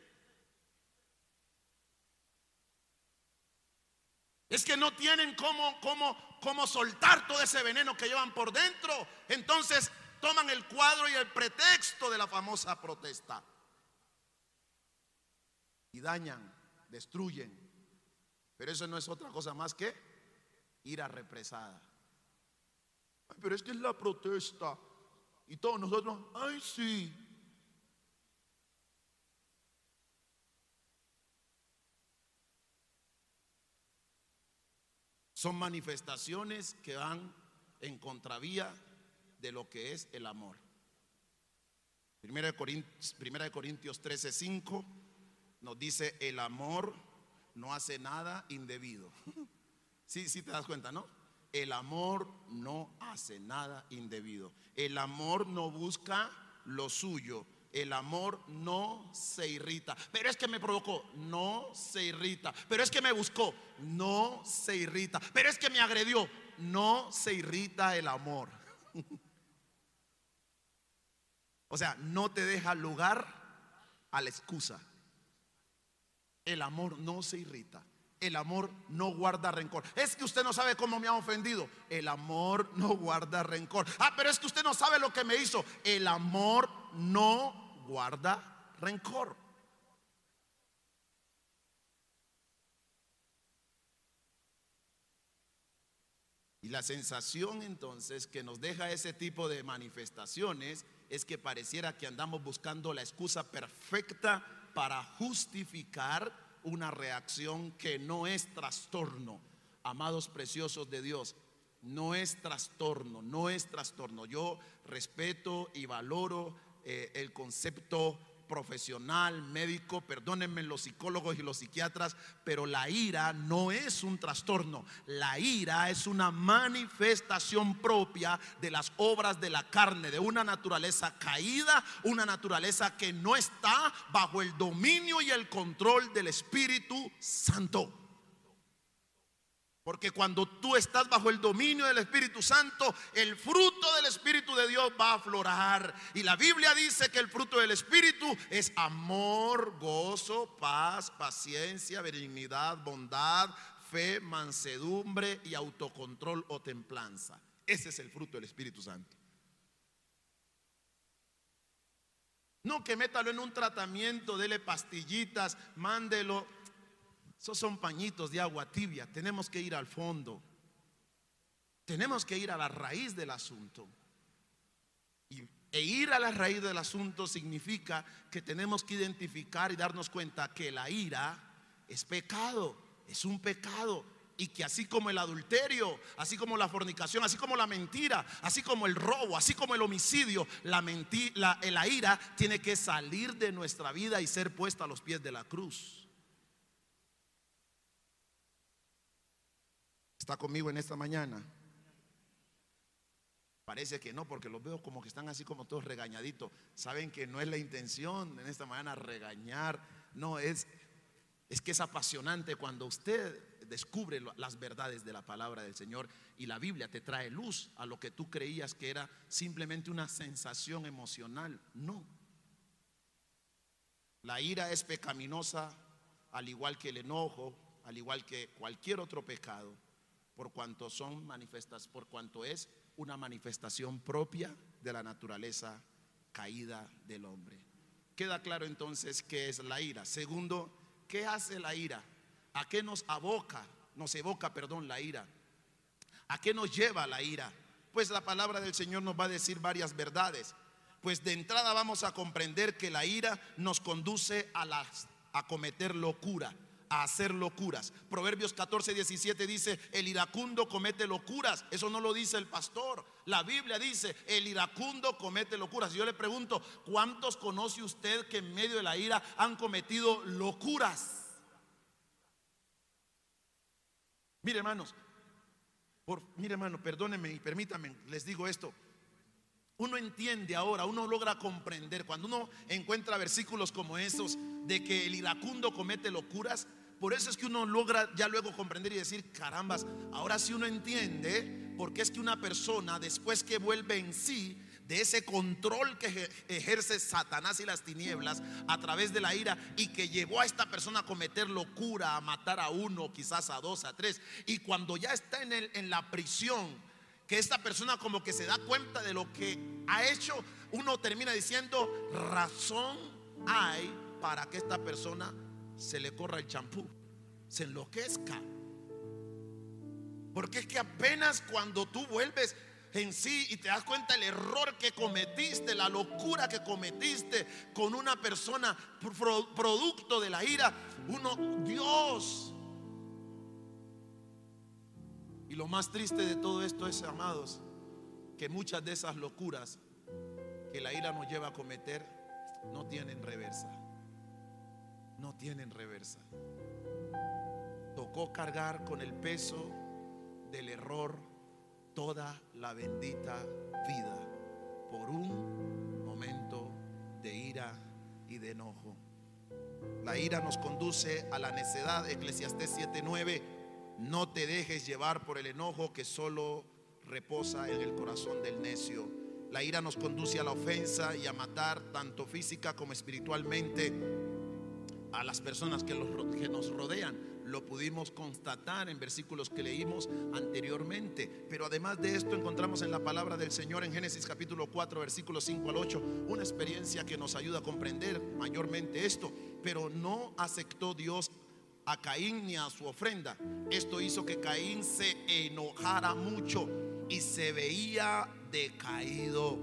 Es que no tienen cómo, cómo, cómo soltar todo ese veneno que llevan por dentro. Entonces toman el cuadro y el pretexto de la famosa protesta. Y dañan, destruyen. Pero eso no es otra cosa más que ira represada. pero es que es la protesta. Y todos nosotros, ay sí. Son manifestaciones que van en contravía de lo que es el amor. Primera de Corintios, Primera de Corintios 13, 5 nos dice, el amor no hace nada indebido. Sí, sí te das cuenta, ¿no? El amor no hace nada indebido. El amor no busca lo suyo. El amor no se irrita. Pero es que me provocó, no se irrita. Pero es que me buscó, no se irrita. Pero es que me agredió, no se irrita el amor. o sea, no te deja lugar a la excusa. El amor no se irrita. El amor no guarda rencor. Es que usted no sabe cómo me ha ofendido. El amor no guarda rencor. Ah, pero es que usted no sabe lo que me hizo. El amor no guarda rencor. Y la sensación entonces que nos deja ese tipo de manifestaciones es que pareciera que andamos buscando la excusa perfecta para justificar una reacción que no es trastorno. Amados preciosos de Dios, no es trastorno, no es trastorno. Yo respeto y valoro eh, el concepto profesional, médico, perdónenme los psicólogos y los psiquiatras, pero la ira no es un trastorno, la ira es una manifestación propia de las obras de la carne, de una naturaleza caída, una naturaleza que no está bajo el dominio y el control del Espíritu Santo. Porque cuando tú estás bajo el dominio del Espíritu Santo, el fruto del Espíritu de Dios va a aflorar. Y la Biblia dice que el fruto del Espíritu es amor, gozo, paz, paciencia, benignidad, bondad, fe, mansedumbre y autocontrol o templanza. Ese es el fruto del Espíritu Santo. No que métalo en un tratamiento, dele pastillitas, mándelo esos son pañitos de agua tibia. Tenemos que ir al fondo. Tenemos que ir a la raíz del asunto. Y, e ir a la raíz del asunto significa que tenemos que identificar y darnos cuenta que la ira es pecado, es un pecado. Y que así como el adulterio, así como la fornicación, así como la mentira, así como el robo, así como el homicidio, la, ira tiene que salir de nuestra vida y ser puesta a los pies de la cruz. ¿Está conmigo en esta mañana? Parece que no, porque los veo como que están así como todos regañaditos. Saben que no es la intención en esta mañana regañar. No, es, es que es apasionante cuando usted descubre las verdades de la palabra del Señor y la Biblia te trae luz a lo que tú creías que era simplemente una sensación emocional. No. La ira es pecaminosa al igual que el enojo, al igual que cualquier otro pecado, por cuanto son manifestas, por cuanto es una manifestación propia de la naturaleza caída del hombre. Queda claro entonces qué es la ira. Segundo, ¿qué hace la ira? ¿A qué nos aboca? Nos evoca, perdón, la ira. ¿A qué nos lleva la ira? Pues la palabra del Señor nos va a decir varias verdades. Pues de entrada vamos a comprender que la ira nos conduce a, las, a cometer locura, a hacer locuras. Proverbios 14, 17 dice, el iracundo comete locuras. Eso no lo dice el pastor. La Biblia dice, el iracundo comete locuras. Yo le pregunto, ¿cuántos conoce usted que en medio de la ira han cometido locuras? Mire, hermanos, por, mire, hermano, perdónenme y permítanme, les digo esto. Uno entiende ahora, uno logra comprender cuando uno encuentra versículos como esos de que el iracundo comete locuras. Por eso es que uno logra ya luego comprender y decir, carambas, ahora sí uno entiende por qué es que una persona después que vuelve en sí de ese control que eje- ejerce Satanás y las tinieblas a través de la ira y que llevó a esta persona a cometer locura, a matar a uno, quizás a dos, a tres. Y cuando ya está en, el- en la prisión, que esta persona como que se da cuenta de lo que ha hecho, uno termina diciendo, razón hay para que esta persona se le corra el champú, se enloquezca. Porque es que apenas cuando tú vuelves en sí y te das cuenta el error que cometiste, la locura que cometiste con una persona pro- producto de la ira, uno, Dios. Y lo más triste de todo esto es, amados, que muchas de esas locuras que la ira nos lleva a cometer no tienen reversa. No tienen reversa. Tocó cargar con el peso del error toda la bendita vida por un momento de ira y de enojo. La ira nos conduce a la necedad. Eclesiastés 7:9. No te dejes llevar por el enojo que solo reposa en el corazón del necio. La ira nos conduce a la ofensa y a matar tanto física como espiritualmente a las personas que, los que nos rodean. Lo pudimos constatar en versículos que leímos anteriormente. Pero además de esto encontramos en la palabra del Señor en Génesis capítulo 4, versículos 5 al 8, una experiencia que nos ayuda a comprender mayormente esto. Pero no aceptó Dios a Caín ni a su ofrenda. Esto hizo que Caín se enojara mucho y se veía decaído.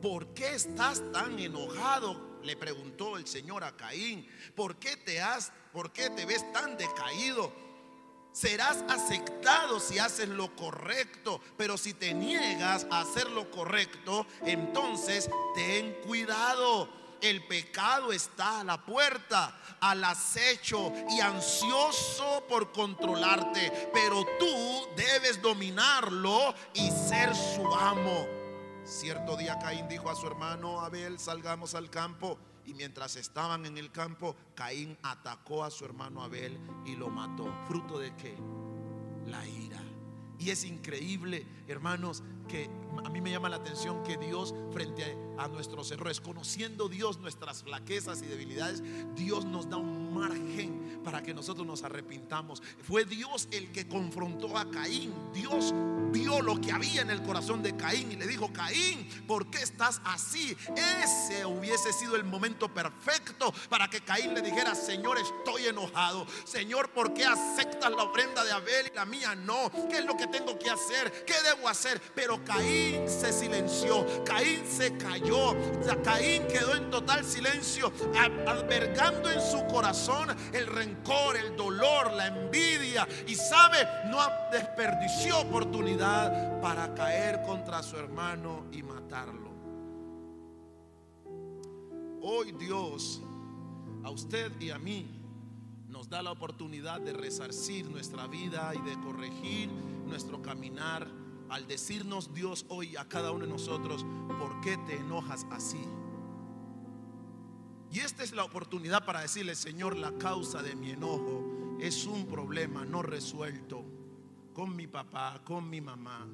¿Por qué estás tan enojado? Le preguntó el Señor a Caín. ¿Por qué te has, por qué te ves tan decaído? Serás aceptado si haces lo correcto, pero si te niegas a hacer lo correcto, entonces ten cuidado. El pecado está a la puerta, al acecho y ansioso por controlarte, pero tú debes dominarlo y ser su amo. Cierto día Caín dijo a su hermano Abel, salgamos al campo. Y mientras estaban en el campo, Caín atacó a su hermano Abel y lo mató. ¿Fruto de qué? La ira. Y es increíble, hermanos, que a mí me llama la atención que Dios frente a nuestros errores, conociendo Dios nuestras flaquezas y debilidades, Dios nos da un margen para que nosotros nos arrepintamos. Fue Dios el que confrontó a Caín. Dios vio lo que había en el corazón de Caín y le dijo, Caín, ¿por qué estás así? Ese hubiese sido el momento perfecto para que Caín le dijera, Señor, estoy enojado. Señor, ¿por qué aceptas la ofrenda de Abel y la mía no? ¿Qué es lo que tengo que hacer? ¿Qué debo hacer? Pero Caín se silenció, Caín se cayó, Caín quedó en total silencio, albergando en su corazón el rencor, el dolor, la envidia. Y sabe, no desperdició oportunidad para caer contra su hermano y matarlo. Hoy Dios, a usted y a mí, nos da la oportunidad de resarcir nuestra vida y de corregir nuestro caminar al decirnos Dios hoy a cada uno de nosotros, ¿por qué te enojas así? Y esta es la oportunidad para decirle, Señor, la causa de mi enojo es un problema no resuelto con mi papá, con mi mamá.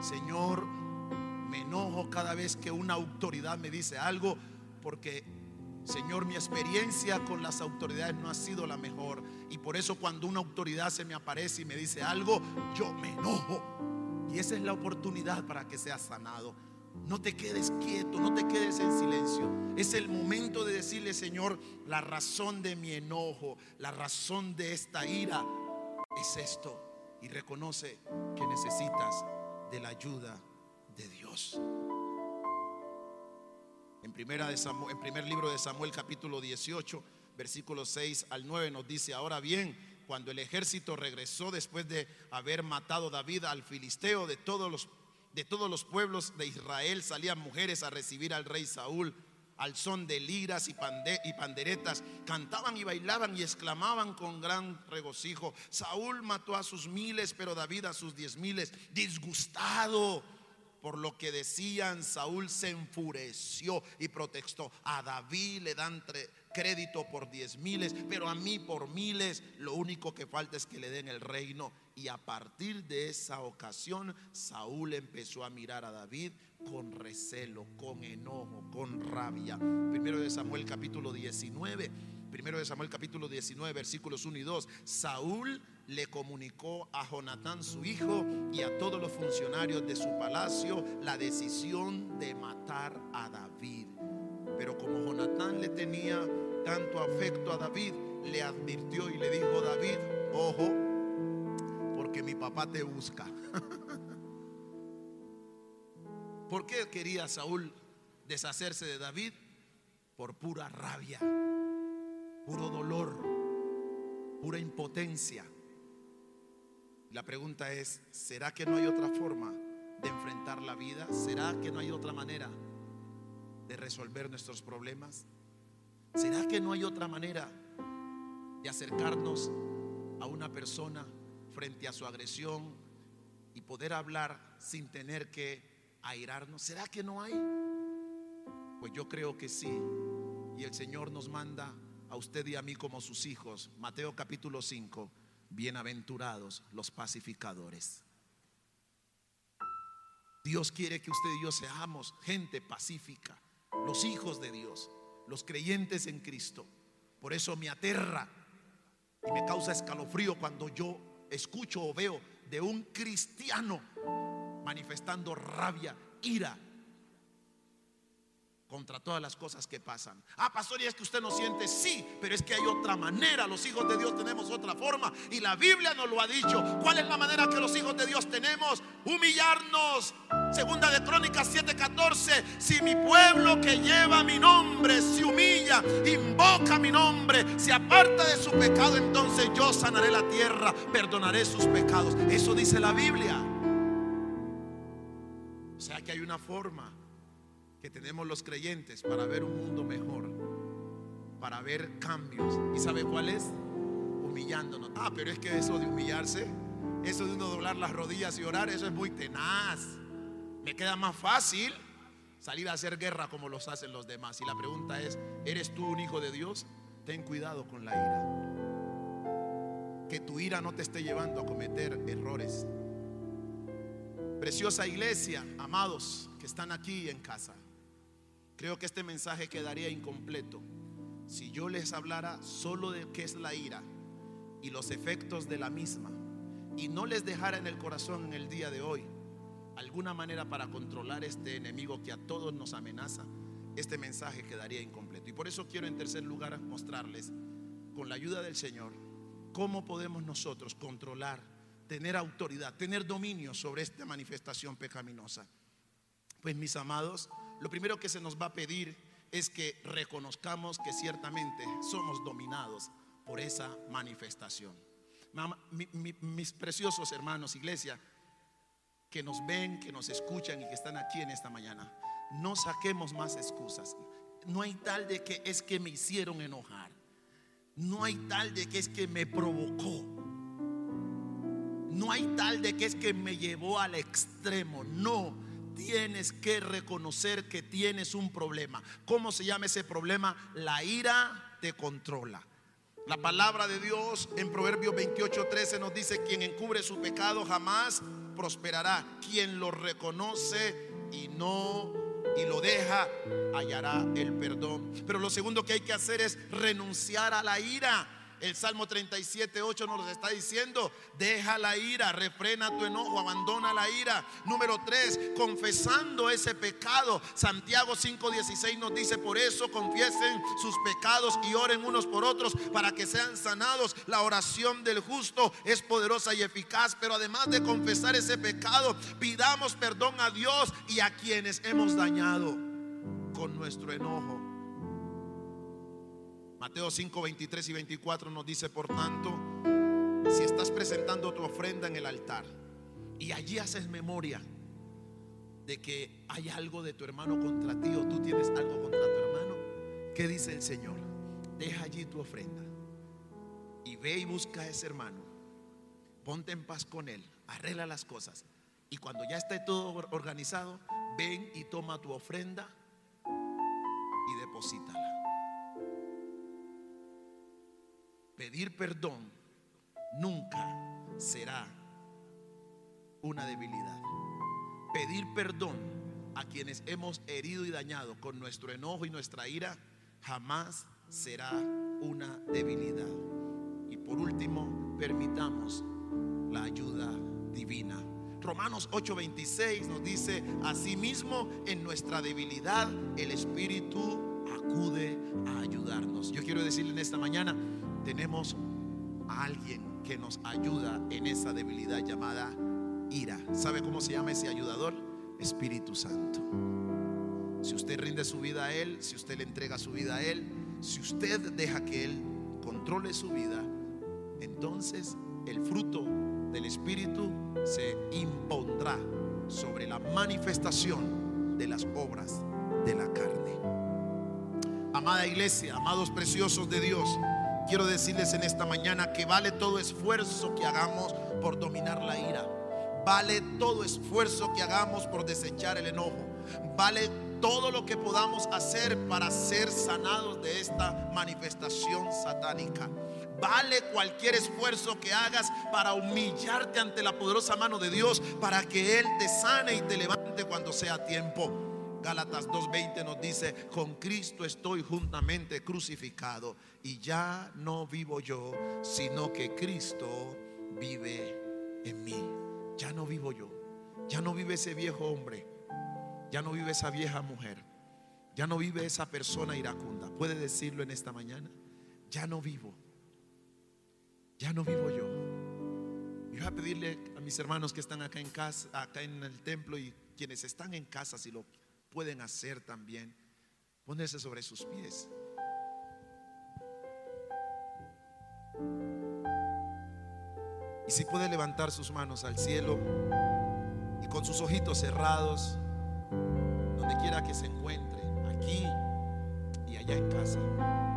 Señor, me enojo cada vez que una autoridad me dice algo porque Señor, mi experiencia con las autoridades no ha sido la mejor. Y por eso cuando una autoridad se me aparece y me dice algo, yo me enojo. Y esa es la oportunidad para que seas sanado. No te quedes quieto, no te quedes en silencio. Es el momento de decirle, Señor, la razón de mi enojo, la razón de esta ira es esto. Y reconoce que necesitas de la ayuda de Dios. En, primer libro de Samuel capítulo 18, versículos 6 al 9 nos dice, ahora bien, cuando el ejército regresó después de haber matado David al filisteo de todos los de todos los pueblos de Israel salían mujeres a recibir al rey Saúl al son de liras y, y, panderetas, cantaban y bailaban y exclamaban con gran regocijo, Saúl mató a sus miles, pero David a sus diez miles, disgustado por lo que decían, Saúl se enfureció y protestó. A David le dan crédito por diez miles, pero a mí por miles. Lo único que falta es que le den el reino. Y a partir de esa ocasión, Saúl empezó a mirar a David con recelo, con enojo, con rabia. Primero de Samuel capítulo 19. Primero de Samuel capítulo 19, versículos 1 y 2. Saúl le comunicó a Jonatán su hijo y a todos los funcionarios de su palacio la decisión de matar a David. Pero como Jonatán le tenía tanto afecto a David, le advirtió y le dijo, David, ojo, porque mi papá te busca. ¿Por qué quería Saúl deshacerse de David? Por pura rabia, puro dolor, pura impotencia. La pregunta es, ¿será que no hay otra forma de enfrentar la vida? ¿Será que no hay otra manera de resolver nuestros problemas? ¿Será que no hay otra manera de acercarnos a una persona frente a su agresión y poder hablar sin tener que airarnos? ¿Será que no hay? Pues yo creo que sí. Y el Señor nos manda a usted y a mí como sus hijos. Mateo capítulo 5 bienaventurados los pacificadores. Dios quiere que usted y yo seamos gente pacífica, los hijos de Dios, los creyentes en Cristo. Por eso me aterra y me causa escalofrío cuando yo escucho o veo de un cristiano manifestando rabia, ira, contra todas las cosas que pasan. Ah, pastor, y es que usted no siente, sí, pero es que hay otra manera. Los hijos de Dios tenemos otra forma y la Biblia nos lo ha dicho. ¿Cuál es la manera que los hijos de Dios tenemos? Humillarnos. Segunda de Crónicas 7:14. Si mi pueblo que lleva mi nombre se humilla, invoca mi nombre, se aparta de su pecado, entonces yo sanaré la tierra, perdonaré sus pecados. Eso dice la Biblia. O sea que hay una forma que tenemos los creyentes para ver un mundo mejor, para ver cambios. ¿Y sabe cuál es? Humillándonos. Ah, pero es que eso de humillarse, eso de uno doblar las rodillas y orar, eso es muy tenaz. Me queda más fácil salir a hacer guerra como los hacen los demás. Y la pregunta es, ¿eres tú un hijo de Dios? Ten cuidado con la ira. Que tu ira no te esté llevando a cometer errores. Preciosa iglesia, amados que están aquí en casa. Creo que este mensaje quedaría incompleto si yo les hablara solo de qué es la ira y los efectos de la misma y no les dejara en el corazón en el día de hoy alguna manera para controlar este enemigo que a todos nos amenaza, este mensaje quedaría incompleto. Y por eso quiero en tercer lugar mostrarles, con la ayuda del Señor, cómo podemos nosotros controlar, tener autoridad, tener dominio sobre esta manifestación pecaminosa. Pues mis amados, lo primero que se nos va a pedir es que reconozcamos que ciertamente somos dominados por esa manifestación. mis preciosos hermanos, iglesia, que nos ven, que nos escuchan y que están aquí en esta mañana, no saquemos más excusas. No hay tal de que es que me hicieron enojar. No hay tal de que es que me provocó. No hay tal de que es que me llevó al extremo. No, tienes que reconocer que tienes un problema. ¿Cómo se llama ese problema? La ira te controla. La palabra de Dios en Proverbios 28:13 nos dice, quien encubre su pecado jamás prosperará. Quien lo reconoce y no y lo deja, hallará el perdón. Pero lo segundo que hay que hacer es renunciar a la ira. El Salmo 37, 8 nos está diciendo, deja la ira, refrena tu enojo, abandona la ira. Número 3, confesando ese pecado. Santiago 5, 16 nos dice, por eso confiesen sus pecados y oren unos por otros para que sean sanados. La oración del justo es poderosa y eficaz, pero además de confesar ese pecado, pidamos perdón a Dios y a quienes hemos dañado con nuestro enojo. Mateo 5, 23 y 24 nos dice, por tanto, si estás presentando tu ofrenda en el altar y allí haces memoria de que hay algo de tu hermano contra ti o tú tienes algo contra tu hermano, ¿qué dice el Señor? Deja allí tu ofrenda y ve y busca a ese hermano. Ponte en paz con él, arregla las cosas. Y cuando ya esté todo organizado, ven y toma tu ofrenda y deposítala. Pedir perdón nunca será una debilidad. Pedir perdón a quienes hemos herido y dañado con nuestro enojo y nuestra ira jamás será una debilidad. Y por último, permitamos la ayuda divina. Romanos 8:26 nos dice, asimismo en nuestra debilidad el Espíritu acude a ayudarnos. Yo quiero decirle en esta mañana, tenemos a alguien que nos ayuda en esa debilidad llamada ira. ¿Sabe cómo se llama ese ayudador? Espíritu Santo. Si usted rinde su vida a Él, si usted le entrega su vida a Él, si usted deja que Él controle su vida, entonces el fruto del Espíritu se impondrá sobre la manifestación de las obras de la carne. Amada iglesia, amados preciosos de Dios, quiero decirles en esta mañana que vale todo esfuerzo que hagamos por dominar la ira. Vale todo esfuerzo que hagamos por desechar el enojo. Vale todo lo que podamos hacer para ser sanados de esta manifestación satánica. Vale cualquier esfuerzo que hagas para humillarte ante la poderosa mano de Dios, para que Él te sane y te levante cuando sea tiempo. Gálatas 2.20 nos dice, con Cristo estoy juntamente crucificado y ya no vivo yo, sino que Cristo vive en mí. Ya no vivo yo, ya no vive ese viejo hombre, ya no vive esa vieja mujer, ya no vive esa persona iracunda. ¿Puede decirlo en esta mañana? Ya no vivo, ya no vivo yo. Yo voy a pedirle a mis hermanos que están acá en casa, acá en el templo y quienes están en casa, si lo pueden hacer también, ponerse sobre sus pies. Y si puede levantar sus manos al cielo y con sus ojitos cerrados, donde quiera que se encuentre, aquí y allá en casa.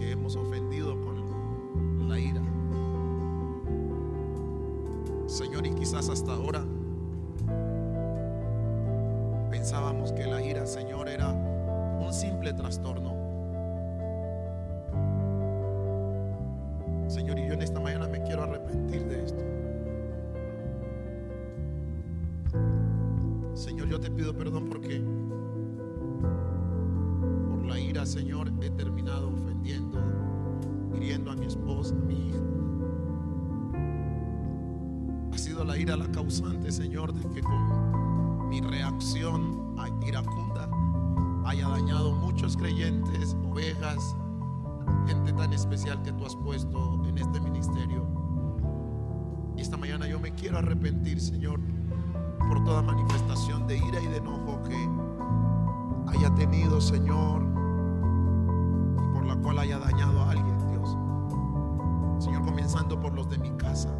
Que hemos ofendido con la ira. Señor, y quizás hasta ahora causante, Señor, de que con mi reacción iracunda haya dañado muchos creyentes, ovejas, gente tan especial que tú has puesto en este ministerio. Y esta mañana yo me quiero arrepentir, Señor, por toda manifestación de ira y de enojo que haya tenido, Señor, la cual haya dañado a alguien, Dios. Señor, comenzando por los de mi casa.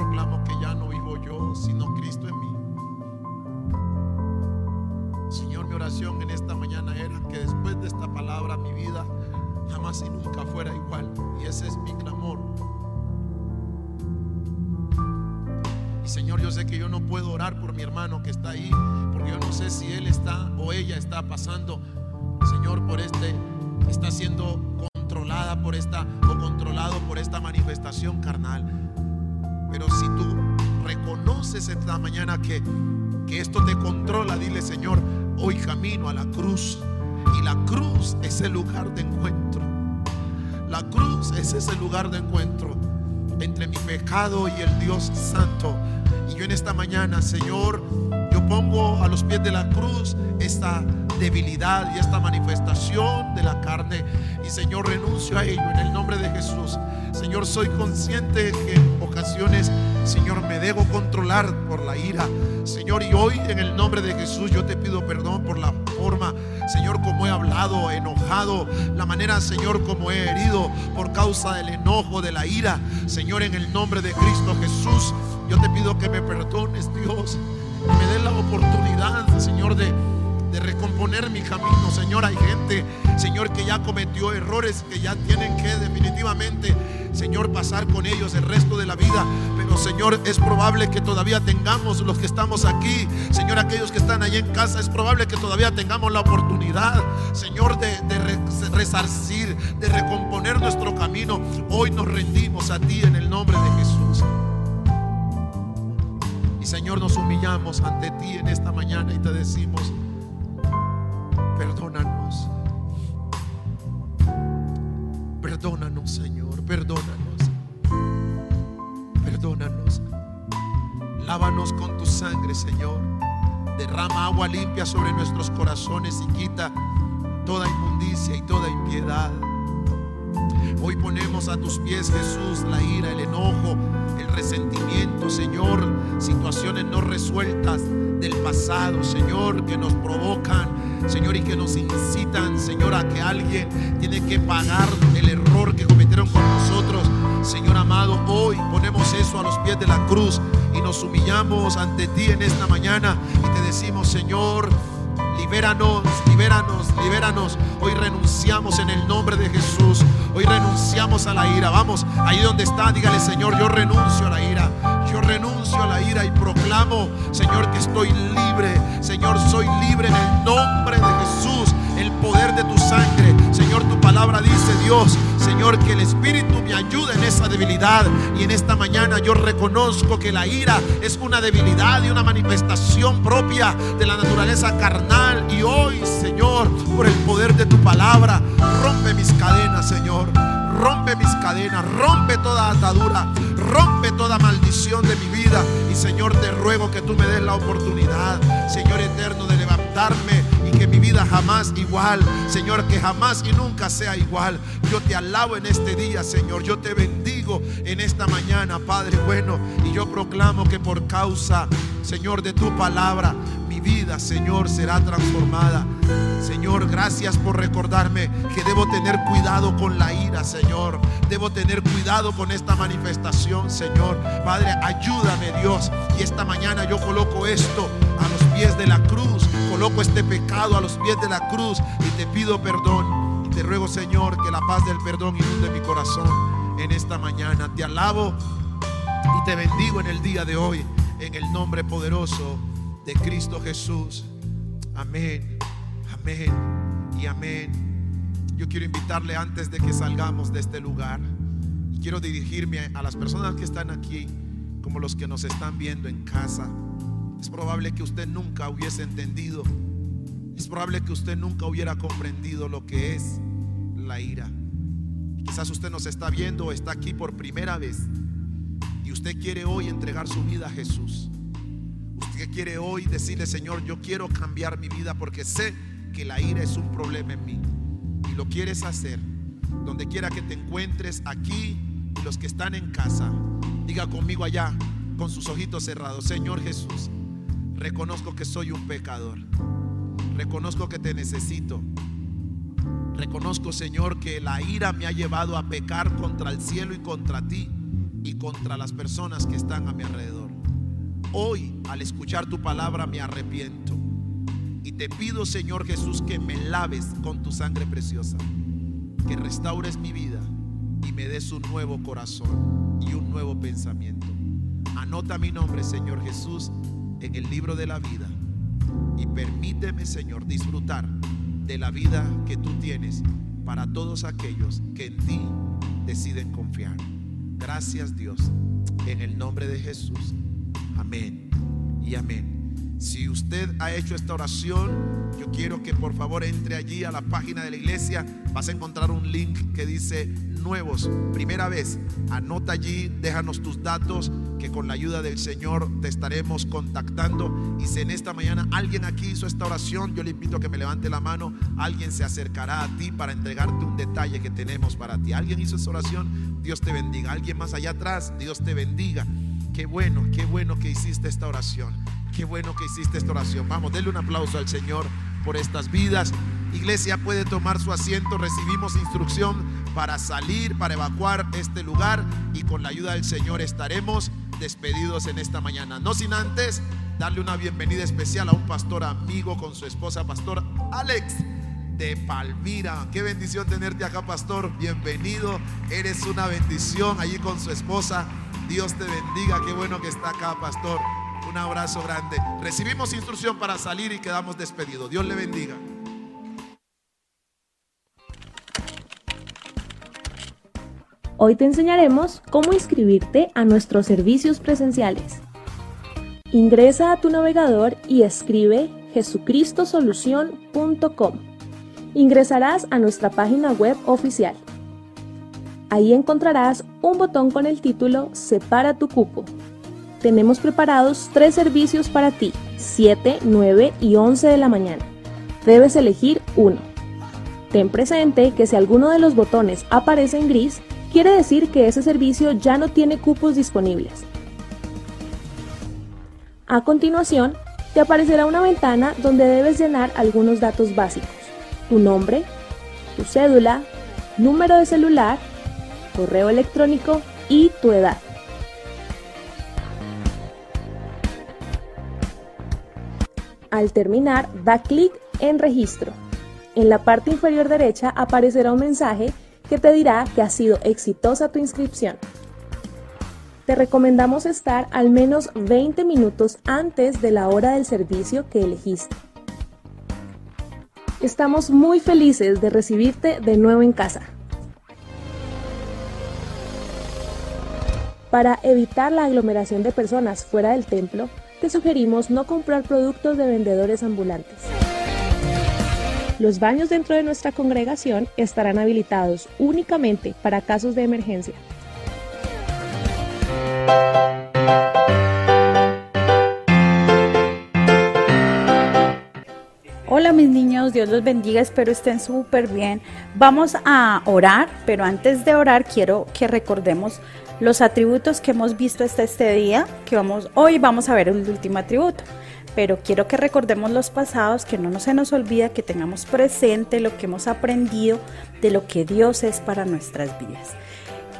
Proclamo que ya no vivo yo, sino Cristo en mí. Señor, mi oración en esta mañana era que después de esta palabra mi vida jamás y nunca fuera igual. Y ese es mi clamor. Y Señor, yo sé que yo no puedo orar por mi hermano que está ahí, porque yo no sé si él está o ella está pasando, Señor, por este, está siendo controlada por esta o controlado por esta manifestación carnal. Pero si tú reconoces esta mañana que, que esto te controla, dile, Señor, hoy camino a la cruz. Y la cruz es el lugar de encuentro. La cruz es ese lugar de encuentro entre mi pecado y el Dios Santo. Y yo en esta mañana, Señor, yo pongo a los pies de la cruz esta debilidad y esta manifestación de la carne. Y Señor, renuncio a ello en el nombre de Jesús. Señor, soy consciente que en ocasiones, Señor, me debo controlar por la ira. Señor, y hoy en el nombre de Jesús yo te pido perdón por la forma, Señor, como he hablado, enojado, la manera, Señor, como he herido por causa del enojo, de la ira. Señor, en el nombre de Cristo Jesús, yo te pido que me perdones, Dios. Y me dé la oportunidad, Señor, de, de recomponer mi camino. Señor, hay gente, Señor, que ya cometió errores que ya tienen que definitivamente, Señor, pasar con ellos el resto de la vida. Pero, Señor, es probable que todavía tengamos los que estamos aquí, Señor, aquellos que están allí en casa, es probable que todavía tengamos la oportunidad, Señor, de, de re- resarcir, de recomponer nuestro camino. Hoy nos rendimos a ti en el nombre de Jesús. Y Señor, nos humillamos ante ti en esta mañana y te decimos, Señor. Derrama agua limpia sobre nuestros corazones y quita toda inmundicia y toda impiedad. Hoy ponemos a tus pies, Jesús, la ira, el enojo, el resentimiento, Señor, situaciones no resueltas del pasado, Señor, que nos provocan, Señor, y que nos incitan, Señor, a que alguien tiene que pagar error que cometieron con nosotros. Señor amado, hoy ponemos eso a los pies de la cruz y nos humillamos ante ti en esta mañana y te decimos, Señor, Libéranos, libéranos, libéranos. Hoy renunciamos en el nombre de Jesús. Hoy renunciamos a la ira. Vamos, ahí donde está, dígale, Señor, yo renuncio a la ira. Yo renuncio a la ira y proclamo, Señor, que estoy libre. Señor, soy libre en el nombre de Jesús. El poder de tu sangre. Señor, tu palabra Dios, Señor, que el Espíritu me ayude en esa debilidad. Y en esta mañana yo reconozco que la ira es una debilidad y una manifestación propia de la naturaleza carnal. Y hoy, Señor, por el poder de tu palabra, rompe mis cadenas, Señor. Rompe mis cadenas, rompe toda atadura, rompe toda maldición de mi vida. Y Señor, te ruego que tú me des la oportunidad, Señor eterno, de levantarme que mi vida jamás igual, Señor, que jamás y nunca sea igual. Yo te alabo en este día, Señor. Yo te bendigo en esta mañana, Padre bueno. Y yo proclamo que por causa, Señor, de tu palabra, mi vida, Señor, será transformada. Señor, gracias por recordarme que debo tener cuidado con la ira, Señor. Debo tener cuidado con esta manifestación, Señor. Padre, ayúdame, Dios. Y esta mañana yo coloco esto a los pies de la cruz. Coloco este pecado a los pies de la cruz y te pido perdón. Y te ruego, Señor, que la paz del perdón inunde mi corazón en esta mañana. Te alabo y te bendigo en el día de hoy, en el nombre poderoso de Cristo Jesús. Amén, amén y amén. Yo quiero invitarle antes de que salgamos de este lugar, quiero dirigirme a las personas que están aquí, como los que nos están viendo en casa. Es probable que usted nunca hubiese entendido, es probable que usted nunca hubiera comprendido lo que es la ira. Quizás usted nos está viendo o está aquí por primera vez y usted quiere hoy entregar su vida a Jesús. Usted quiere hoy decirle, Señor, yo quiero cambiar mi vida porque sé que la ira es un problema en mí. Y lo quieres hacer. Donde quiera que te encuentres aquí y los que están en casa, diga conmigo allá, con sus ojitos cerrados, Señor Jesús, reconozco que soy un pecador. Reconozco que te necesito. Reconozco, Señor, que la ira me ha llevado a pecar contra el cielo y contra ti y contra las personas que están a mi alrededor. Hoy, al escuchar tu palabra, me arrepiento. Y te pido, Señor Jesús, que me laves con tu sangre preciosa, que restaures mi vida y me des un nuevo corazón y un nuevo pensamiento. Anota mi nombre, Señor Jesús, en el libro de la vida y permíteme, Señor, disfrutar de la vida que tú tienes para todos aquellos que en ti deciden confiar. Gracias Dios, en el nombre de Jesús. Amén y amén. Si usted ha hecho esta oración, yo quiero que por favor entre allí a la página de la iglesia. Vas a encontrar un link que dice nuevos, primera vez. Anota allí, déjanos tus datos, que con la ayuda del Señor te estaremos contactando. Y si en esta mañana alguien aquí hizo esta oración, yo le invito a que me levante la mano. Alguien se acercará a ti para entregarte un detalle que tenemos para ti. ¿Alguien hizo esa oración? Dios te bendiga. Alguien más allá atrás, Dios te bendiga. Qué bueno, qué bueno que hiciste esta oración. Qué bueno que hiciste esta oración. Vamos, denle un aplauso al Señor por estas vidas. Iglesia puede tomar su asiento. Recibimos instrucción para salir, para evacuar este lugar y con la ayuda del Señor estaremos despedidos en esta mañana. No sin antes darle una bienvenida especial a un pastor amigo con su esposa, pastor Alex de Palmira. Qué bendición tenerte acá, pastor. Bienvenido. Eres una bendición allí con su esposa. Dios te bendiga. Qué bueno que está acá, pastor. Un abrazo grande. Recibimos instrucción para salir y quedamos despedidos. Dios le bendiga. Hoy te enseñaremos cómo inscribirte a nuestros servicios presenciales. Ingresa a tu navegador y escribe jesucristosolución.com. Ingresarás a nuestra página web oficial. Ahí encontrarás un botón con el título Separa tu cupo. Tenemos preparados tres servicios para ti, 7, 9 y 11 de la mañana. Debes elegir uno. Ten presente que si alguno de los botones aparece en gris, quiere decir que ese servicio ya no tiene cupos disponibles. A continuación, te aparecerá una ventana donde debes llenar algunos datos básicos. Tu nombre, tu cédula, número de celular, correo electrónico y tu edad. Al terminar, da clic en registro. En la parte inferior derecha aparecerá un mensaje que te dirá que ha sido exitosa tu inscripción. Te recomendamos estar al menos 20 minutos antes de la hora del servicio que elegiste. Estamos muy felices de recibirte de nuevo en casa. Para evitar la aglomeración de personas fuera del templo, te sugerimos no comprar productos de vendedores ambulantes. Los baños dentro de nuestra congregación estarán habilitados únicamente para casos de emergencia. Hola mis niños, Dios los bendiga, espero estén súper bien. Vamos a orar, pero antes de orar quiero que recordemos los atributos que hemos visto hasta este día, que vamos, hoy vamos a ver el último atributo. Pero quiero que recordemos los pasados, que no se nos olvida, que tengamos presente lo que hemos aprendido de lo que Dios es para nuestras vidas.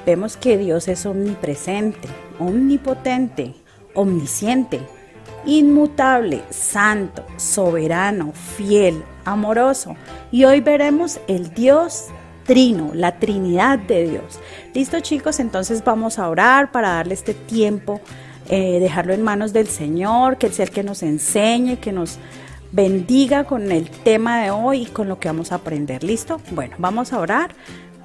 Vemos que Dios es omnipresente, omnipotente, omnisciente, inmutable, santo, soberano, fiel, amoroso. Y hoy veremos el Dios Trino, la Trinidad de Dios. Listo chicos, entonces vamos a orar para darle este tiempo, eh, dejarlo en manos del Señor, que Él sea el que nos enseñe, que nos bendiga con el tema de hoy y con lo que vamos a aprender. ¿Listo? Bueno, vamos a orar.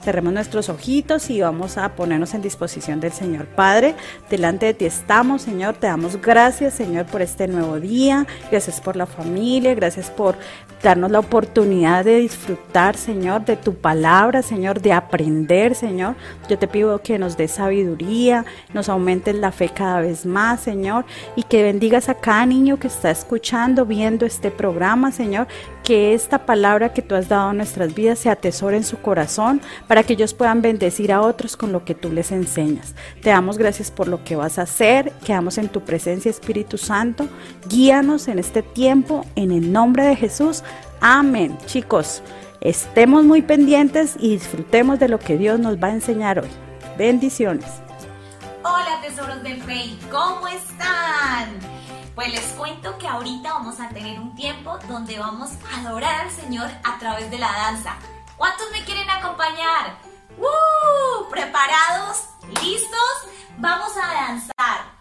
Cerremos nuestros ojitos y vamos a ponernos en disposición del Señor. Padre, delante de ti estamos, Señor. Te damos gracias, Señor, por este nuevo día. Gracias por la familia. Gracias por darnos la oportunidad de disfrutar, Señor, de tu palabra, Señor, de aprender, Señor. Yo te pido que nos des sabiduría, nos aumentes la fe cada vez más, Señor, y que bendigas a cada niño que está escuchando, viendo este programa, Señor, que esta palabra que tú has dado a nuestras vidas se atesore en su corazón para que ellos puedan bendecir a otros con lo que tú les enseñas. Te damos gracias por lo que vas a hacer, quedamos en tu presencia Espíritu Santo, guíanos en este tiempo en el nombre de Jesús. Amén. Chicos, estemos muy pendientes y disfrutemos de lo que Dios nos va a enseñar hoy. Bendiciones. Hola tesoros del rey, ¿cómo están? Pues les cuento que ahorita vamos a tener un tiempo donde vamos a adorar al Señor a través de la danza. ¿Cuántos me quieren acompañar? ¡Uh! ¿Preparados? ¿Listos? Vamos a danzar.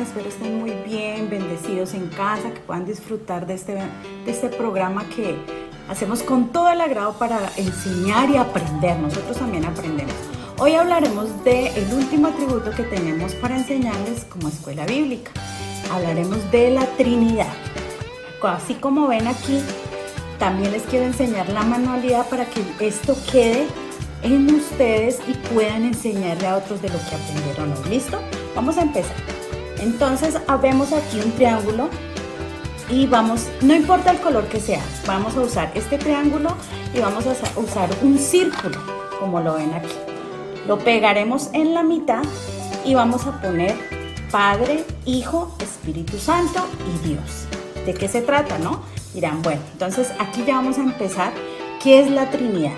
Espero estén muy bien, bendecidos en casa, que puedan disfrutar de este, de este programa que hacemos con todo el agrado para enseñar y aprender. Nosotros también aprendemos. Hoy hablaremos del el último atributo que tenemos para enseñarles como escuela bíblica. Hablaremos de la Trinidad. Así como ven aquí, también les quiero enseñar la manualidad para que esto quede en ustedes y puedan enseñarle a otros de lo que aprendieron. ¿Listo? Vamos a empezar. Entonces, vemos aquí un triángulo y vamos, no importa el color que sea, vamos a usar este triángulo y vamos a sa- usar un círculo, como lo ven aquí. Lo pegaremos en la mitad y vamos a poner Padre, Hijo, Espíritu Santo y Dios. ¿De qué se trata, no? Dirán, bueno, entonces aquí ya vamos a empezar. ¿Qué es la Trinidad?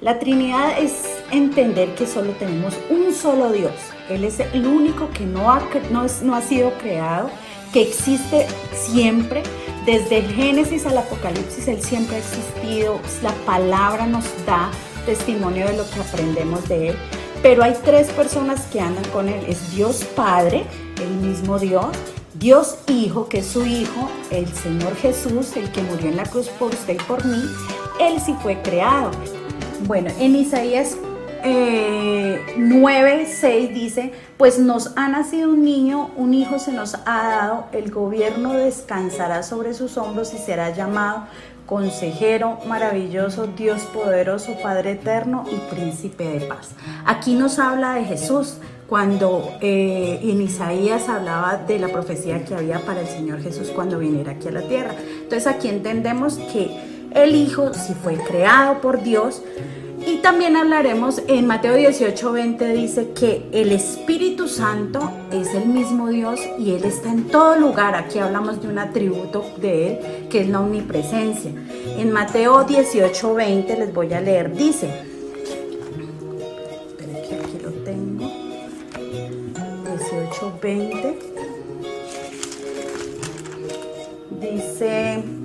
La Trinidad es entender que solo tenemos un solo Dios. Él es el único que no ha, no es- no ha sido creado, que existe siempre. Desde el Génesis al Apocalipsis, Él siempre ha existido. La palabra nos da testimonio de lo que aprendemos de Él. Pero hay tres personas que andan con Él. Es Dios Padre, el mismo Dios. Dios Hijo, que es su Hijo, el Señor Jesús, el que murió en la cruz por usted y por mí. Él sí fue creado. Bueno, en Isaías eh, 9, 6 dice, pues nos ha nacido un niño, un hijo se nos ha dado, el gobierno descansará sobre sus hombros y será llamado consejero maravilloso, Dios poderoso, Padre eterno y príncipe de paz. Aquí nos habla de Jesús. Cuando eh, en Isaías hablaba de la profecía que había para el Señor Jesús cuando viniera aquí a la tierra. Entonces aquí entendemos que el Hijo si fue creado por Dios, y también hablaremos en Mateo 18, 20 dice que el Espíritu Santo es el mismo Dios y Él está en todo lugar. Aquí hablamos de un atributo de Él que es la omnipresencia. En Mateo 18, 20 les voy a leer, dice, que aquí lo tengo, 18, 20, dice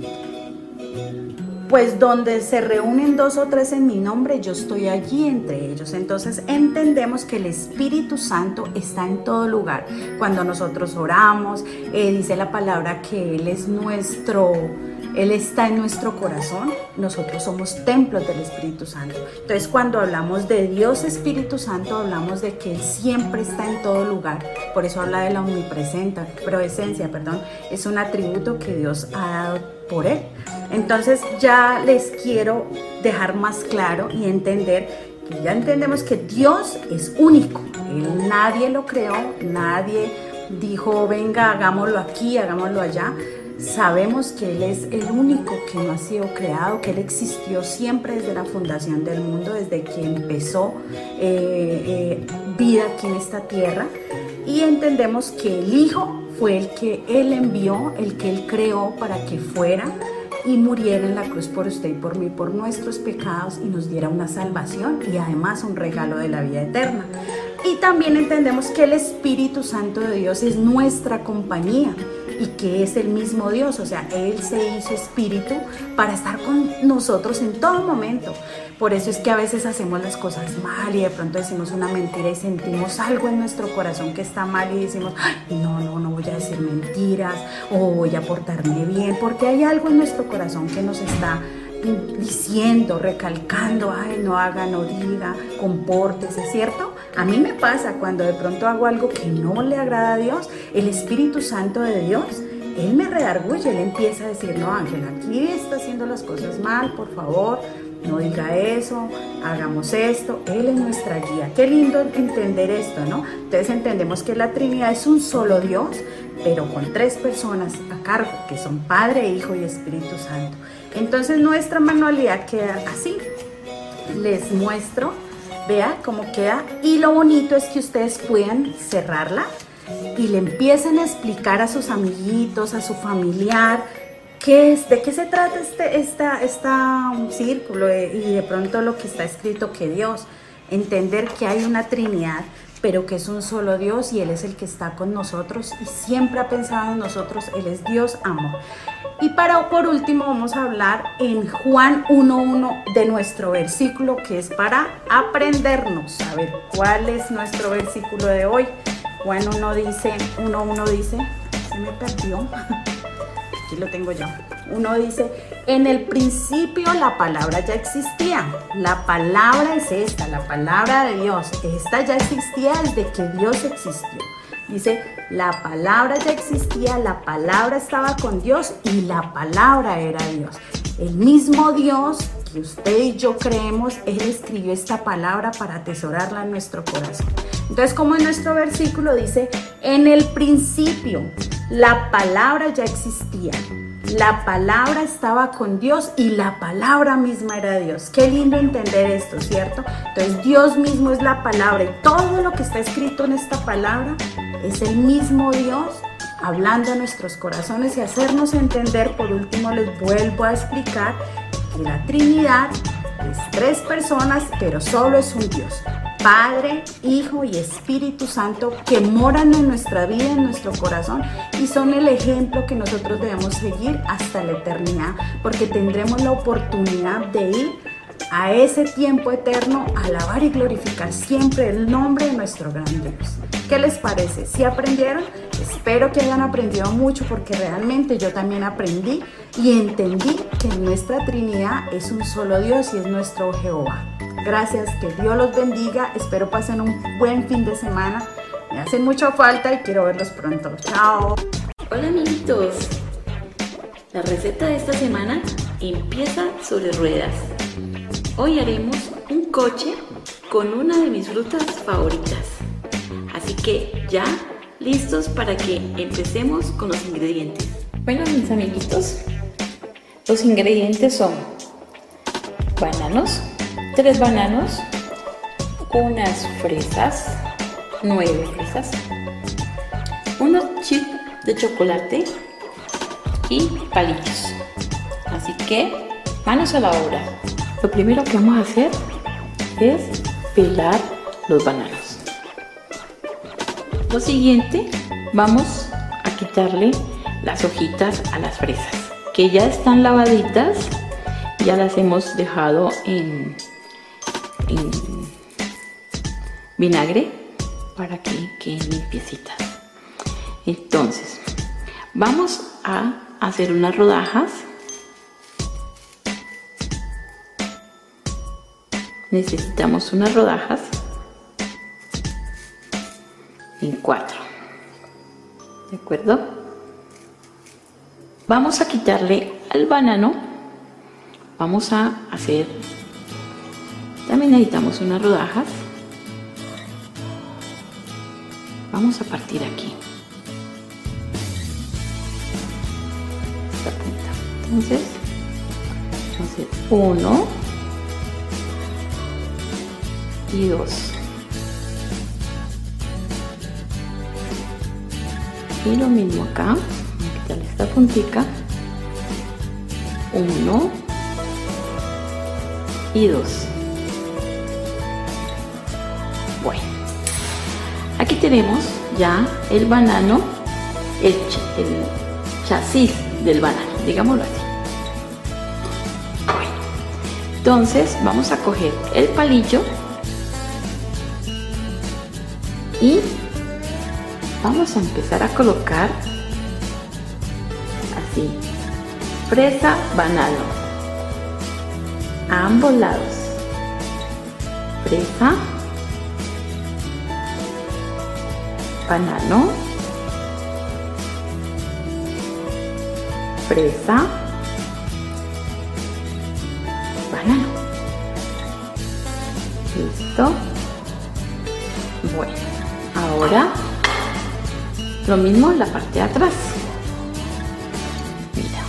pues donde se reúnen dos o tres en mi nombre, yo estoy allí entre ellos. Entonces entendemos que el Espíritu Santo está en todo lugar. Cuando nosotros oramos, eh, dice la palabra que Él es nuestro, Él está en nuestro corazón. Nosotros somos templos del Espíritu Santo. Entonces cuando hablamos de Dios Espíritu Santo, hablamos de que Él siempre está en todo lugar. Por eso habla de la omnipresencia, presencia, perdón. Es un atributo que Dios ha dado por Él. Entonces ya les quiero dejar más claro y entender que ya entendemos que Dios es único. Él, nadie lo creó, nadie dijo, venga, hagámoslo aquí, hagámoslo allá. Sabemos que Él es el único que no ha sido creado, que Él existió siempre desde la fundación del mundo, desde que empezó eh, eh, vida aquí en esta tierra. Y entendemos que el Hijo fue el que Él envió, el que Él creó para que fuera y muriera en la cruz por usted y por mí, por nuestros pecados y nos diera una salvación y además un regalo de la vida eterna. Y también entendemos que el Espíritu Santo de Dios es nuestra compañía y que es el mismo Dios, o sea, Él se hizo espíritu para estar con nosotros en todo momento. Por eso es que a veces hacemos las cosas mal y de pronto decimos una mentira y sentimos algo en nuestro corazón que está mal y decimos, "Ay, no, no, no voy a decir mentiras o voy a portarme bien, porque hay algo en nuestro corazón que nos está diciendo, recalcando, ay, no haga, no diga, compórtese, ¿cierto? A mí me pasa cuando de pronto hago algo que no le agrada a Dios, el Espíritu Santo de Dios, Él me redarguye, Él empieza a decir, no, Ángel, aquí está haciendo las cosas mal, por favor, no diga eso, hagamos esto, Él es nuestra guía. Qué lindo entender esto, ¿no? Entonces entendemos que la Trinidad es un solo Dios, pero con tres personas a cargo, que son Padre, Hijo y Espíritu Santo. Entonces nuestra manualidad queda así. Les muestro, vea cómo queda. Y lo bonito es que ustedes puedan cerrarla y le empiecen a explicar a sus amiguitos, a su familiar, qué es, de qué se trata este esta, esta um, círculo eh, y de pronto lo que está escrito que Dios. Entender que hay una Trinidad, pero que es un solo Dios y Él es el que está con nosotros y siempre ha pensado en nosotros, Él es Dios amor. Y para por último vamos a hablar en Juan 1.1 de nuestro versículo que es para aprendernos. A ver, ¿cuál es nuestro versículo de hoy? Juan 1 dice, 1.1 dice, se me perdió. Aquí lo tengo yo. Uno dice, en el principio la palabra ya existía. La palabra es esta, la palabra de Dios. Esta ya existía desde que Dios existió. Dice, la palabra ya existía, la palabra estaba con Dios y la palabra era Dios. El mismo Dios que usted y yo creemos, Él escribió esta palabra para atesorarla en nuestro corazón. Entonces, como en nuestro versículo dice, en el principio la palabra ya existía. La palabra estaba con Dios y la palabra misma era Dios. Qué lindo entender esto, ¿cierto? Entonces Dios mismo es la palabra y todo lo que está escrito en esta palabra es el mismo Dios hablando a nuestros corazones y hacernos entender, por último les vuelvo a explicar que la Trinidad es tres personas, pero solo es un Dios. Padre, Hijo y Espíritu Santo que moran en nuestra vida, en nuestro corazón y son el ejemplo que nosotros debemos seguir hasta la eternidad, porque tendremos la oportunidad de ir a ese tiempo eterno alabar y glorificar siempre el nombre de nuestro gran Dios. ¿Qué les parece? ¿Si aprendieron? Espero que hayan aprendido mucho porque realmente yo también aprendí y entendí que nuestra Trinidad es un solo Dios y es nuestro Jehová. Gracias, que Dios los bendiga. Espero pasen un buen fin de semana. Me hacen mucha falta y quiero verlos pronto. Chao. Hola amiguitos, la receta de esta semana empieza sobre ruedas. Hoy haremos un coche con una de mis frutas favoritas. Así que ya listos para que empecemos con los ingredientes. Bueno mis amiguitos, los ingredientes son bananos, tres bananos, unas fresas, nueve fresas, unos chips de chocolate y palillos. Así que manos a la obra. Lo primero que vamos a hacer es pelar los bananos. Lo siguiente, vamos a quitarle las hojitas a las fresas, que ya están lavaditas, ya las hemos dejado en, vinagre para que queden limpiecitas. Entonces, vamos a hacer unas rodajas. Necesitamos unas rodajas en cuatro. ¿De acuerdo? Vamos a quitarle al banano. Vamos a hacer. También necesitamos unas rodajas. Vamos a partir aquí. Esta punta. Entonces, hacer uno y dos. Y lo mismo acá, quitarle esta puntica. Uno y dos. Bueno, aquí tenemos ya el banano, el, ch- el chasis del banano, digámoslo así. Entonces vamos a coger el palillo vamos a empezar a colocar así fresa banano a ambos lados fresa banano fresa banano. Listo. Bueno ahora lo mismo en la parte de atrás. Mira.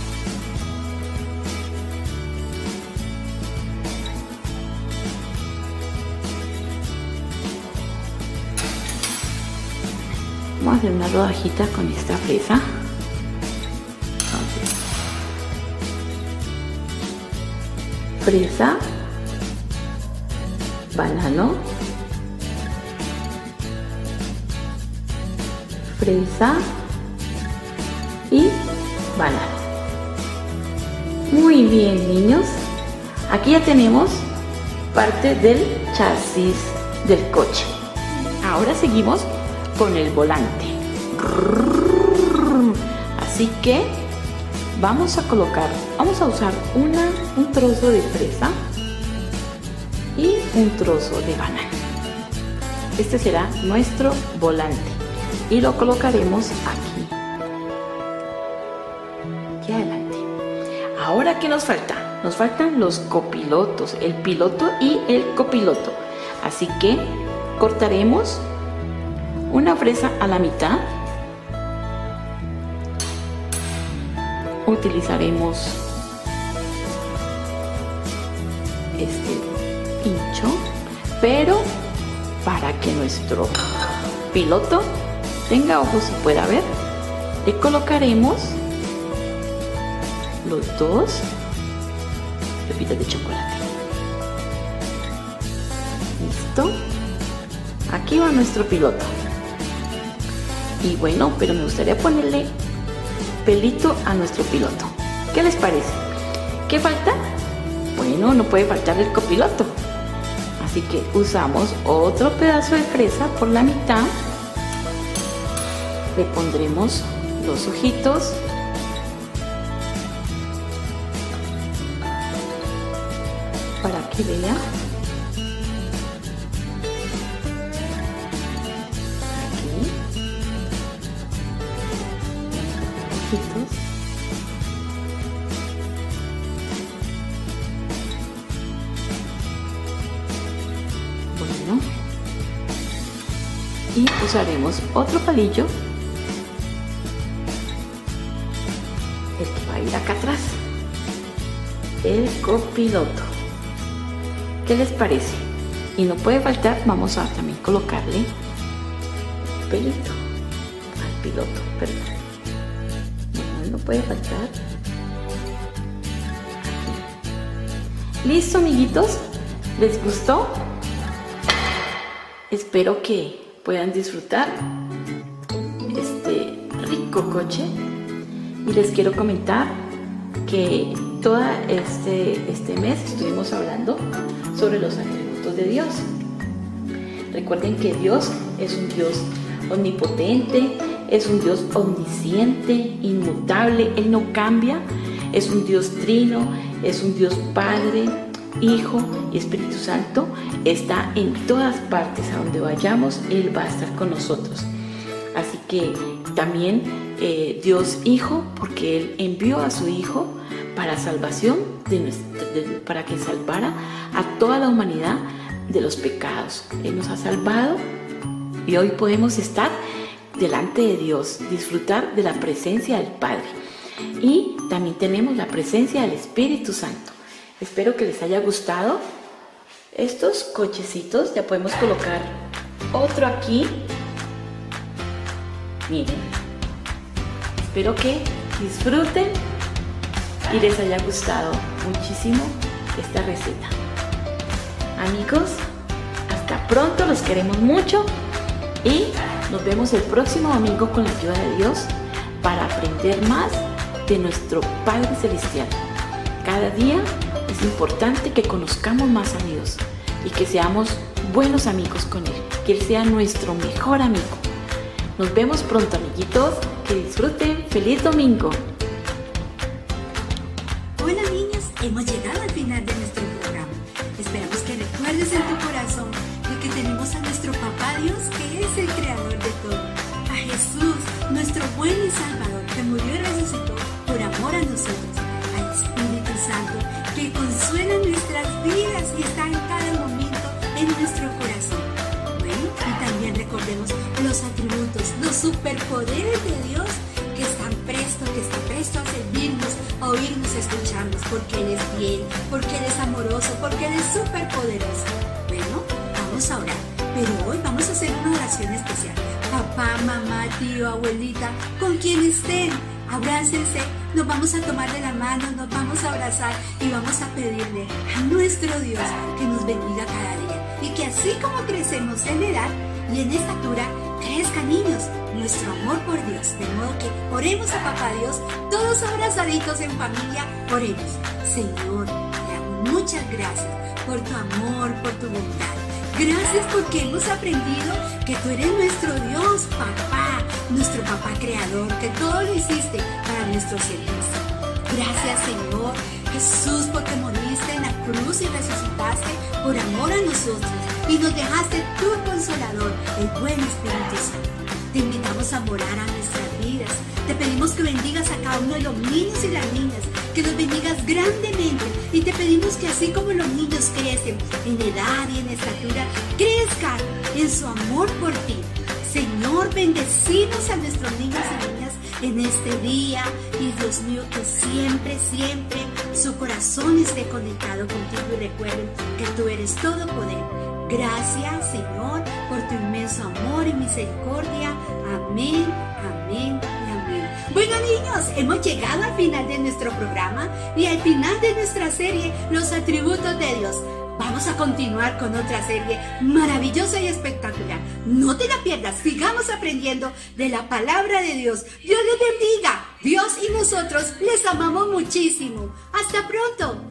Vamos a hacer una rodajita con esta fresa. Fresa, banano, fresa y banano. Muy bien, niños. Aquí ya tenemos parte del chasis del coche. Ahora seguimos con el volante. Así que vamos a colocar, vamos a usar una, un trozo de fresa y un trozo de banano. Este será nuestro volante y lo colocaremos aquí. Aquí adelante. Ahora, ¿qué nos falta? Nos faltan los copilotos, el piloto y el copiloto. Así que cortaremos una fresa a la mitad. Utilizaremos este pincho, pero para que nuestro piloto tenga ojos y pueda ver, le colocaremos los dos pepitas de chocolate. ¿Listo? Aquí va nuestro piloto. Y bueno, pero me gustaría ponerle pelito a nuestro piloto. ¿Qué les parece? ¿Qué falta? Bueno, no puede faltar el copiloto. Así que usamos otro pedazo de fresa por la mitad. Le pondremos los ojitos. Para que vea. Ojitos. Bueno. Y usaremos otro palillo. Copiloto. ¿Qué les parece? Y no puede faltar, vamos a también colocarle un pelito al piloto, perdón. Bueno, no puede faltar. ¿Listo, amiguitos? ¿Les gustó? Espero que puedan disfrutar este rico coche y les quiero comentar que todo este, este mes estuvimos hablando sobre los atributos de Dios. Recuerden que Dios es un Dios omnipotente, es un Dios omnisciente, inmutable, Él no cambia, es un Dios trino, es un Dios Padre, Hijo y Espíritu Santo, está en todas partes a donde vayamos, Él va a estar con nosotros. Así que también eh, Dios Hijo, porque Él envió a su Hijo para salvación, de nuestra- para que salvara a toda la humanidad de los pecados. Él nos ha salvado y hoy podemos estar delante de Dios, disfrutar de la presencia del Padre. Y también tenemos la presencia del Espíritu Santo. Espero que les haya gustado estos cochecitos. Ya podemos colocar otro aquí. Miren. Espero que disfruten y les haya gustado muchísimo esta receta. Amigos, hasta pronto, los queremos mucho y nos vemos el próximo domingo con la ayuda de Dios para aprender más de nuestro Padre Celestial. Cada día es importante que conozcamos más a Dios y que seamos buenos amigos con Él, que Él sea nuestro mejor amigo. Nos vemos pronto amiguitos, que disfruten, feliz domingo. Porque Él es bien, porque Él es amoroso, porque Él es superpoderoso. Bueno, vamos a orar, pero hoy vamos a hacer una oración especial. Papá, mamá, tío, abuelita, con quien estén, abrácense, nos vamos a tomar de la mano, nos vamos a abrazar y vamos a pedirle a nuestro Dios que nos bendiga cada día y que así como crecemos en edad y en estatura, crezcan niños nuestro amor por Dios. De modo que oremos a Papá Dios, todos abrazaditos en familia, oremos. Señor, muchas gracias por tu amor, por tu bondad. Gracias porque hemos aprendido que tú eres nuestro Dios, papá, nuestro papá creador, que todo lo hiciste para nuestro servicio. Gracias Señor Jesús porque moriste en la cruz y resucitaste por amor a nosotros y nos dejaste tu consolador, el buen Espíritu Santo. Te invitamos a morar a nuestras vidas. Te pedimos que bendigas a cada uno de los niños y las niñas, que los bendigas grandemente. Y te pedimos que así como los niños crecen en edad y en estatura, crezcan en su amor por ti. Señor, bendecimos a nuestros niños y niñas en este día y Dios mío que siempre, siempre su corazón esté conectado contigo y recuerden que tú eres todo poder. Gracias Señor por tu inmenso amor y misericordia. Amén, amén y amén. Bueno niños, hemos llegado al final de nuestro programa y al final de nuestra serie Los atributos de Dios. Vamos a continuar con otra serie maravillosa y espectacular. No te la pierdas, sigamos aprendiendo de la palabra de Dios. Dios les bendiga. Dios y nosotros les amamos muchísimo. Hasta pronto.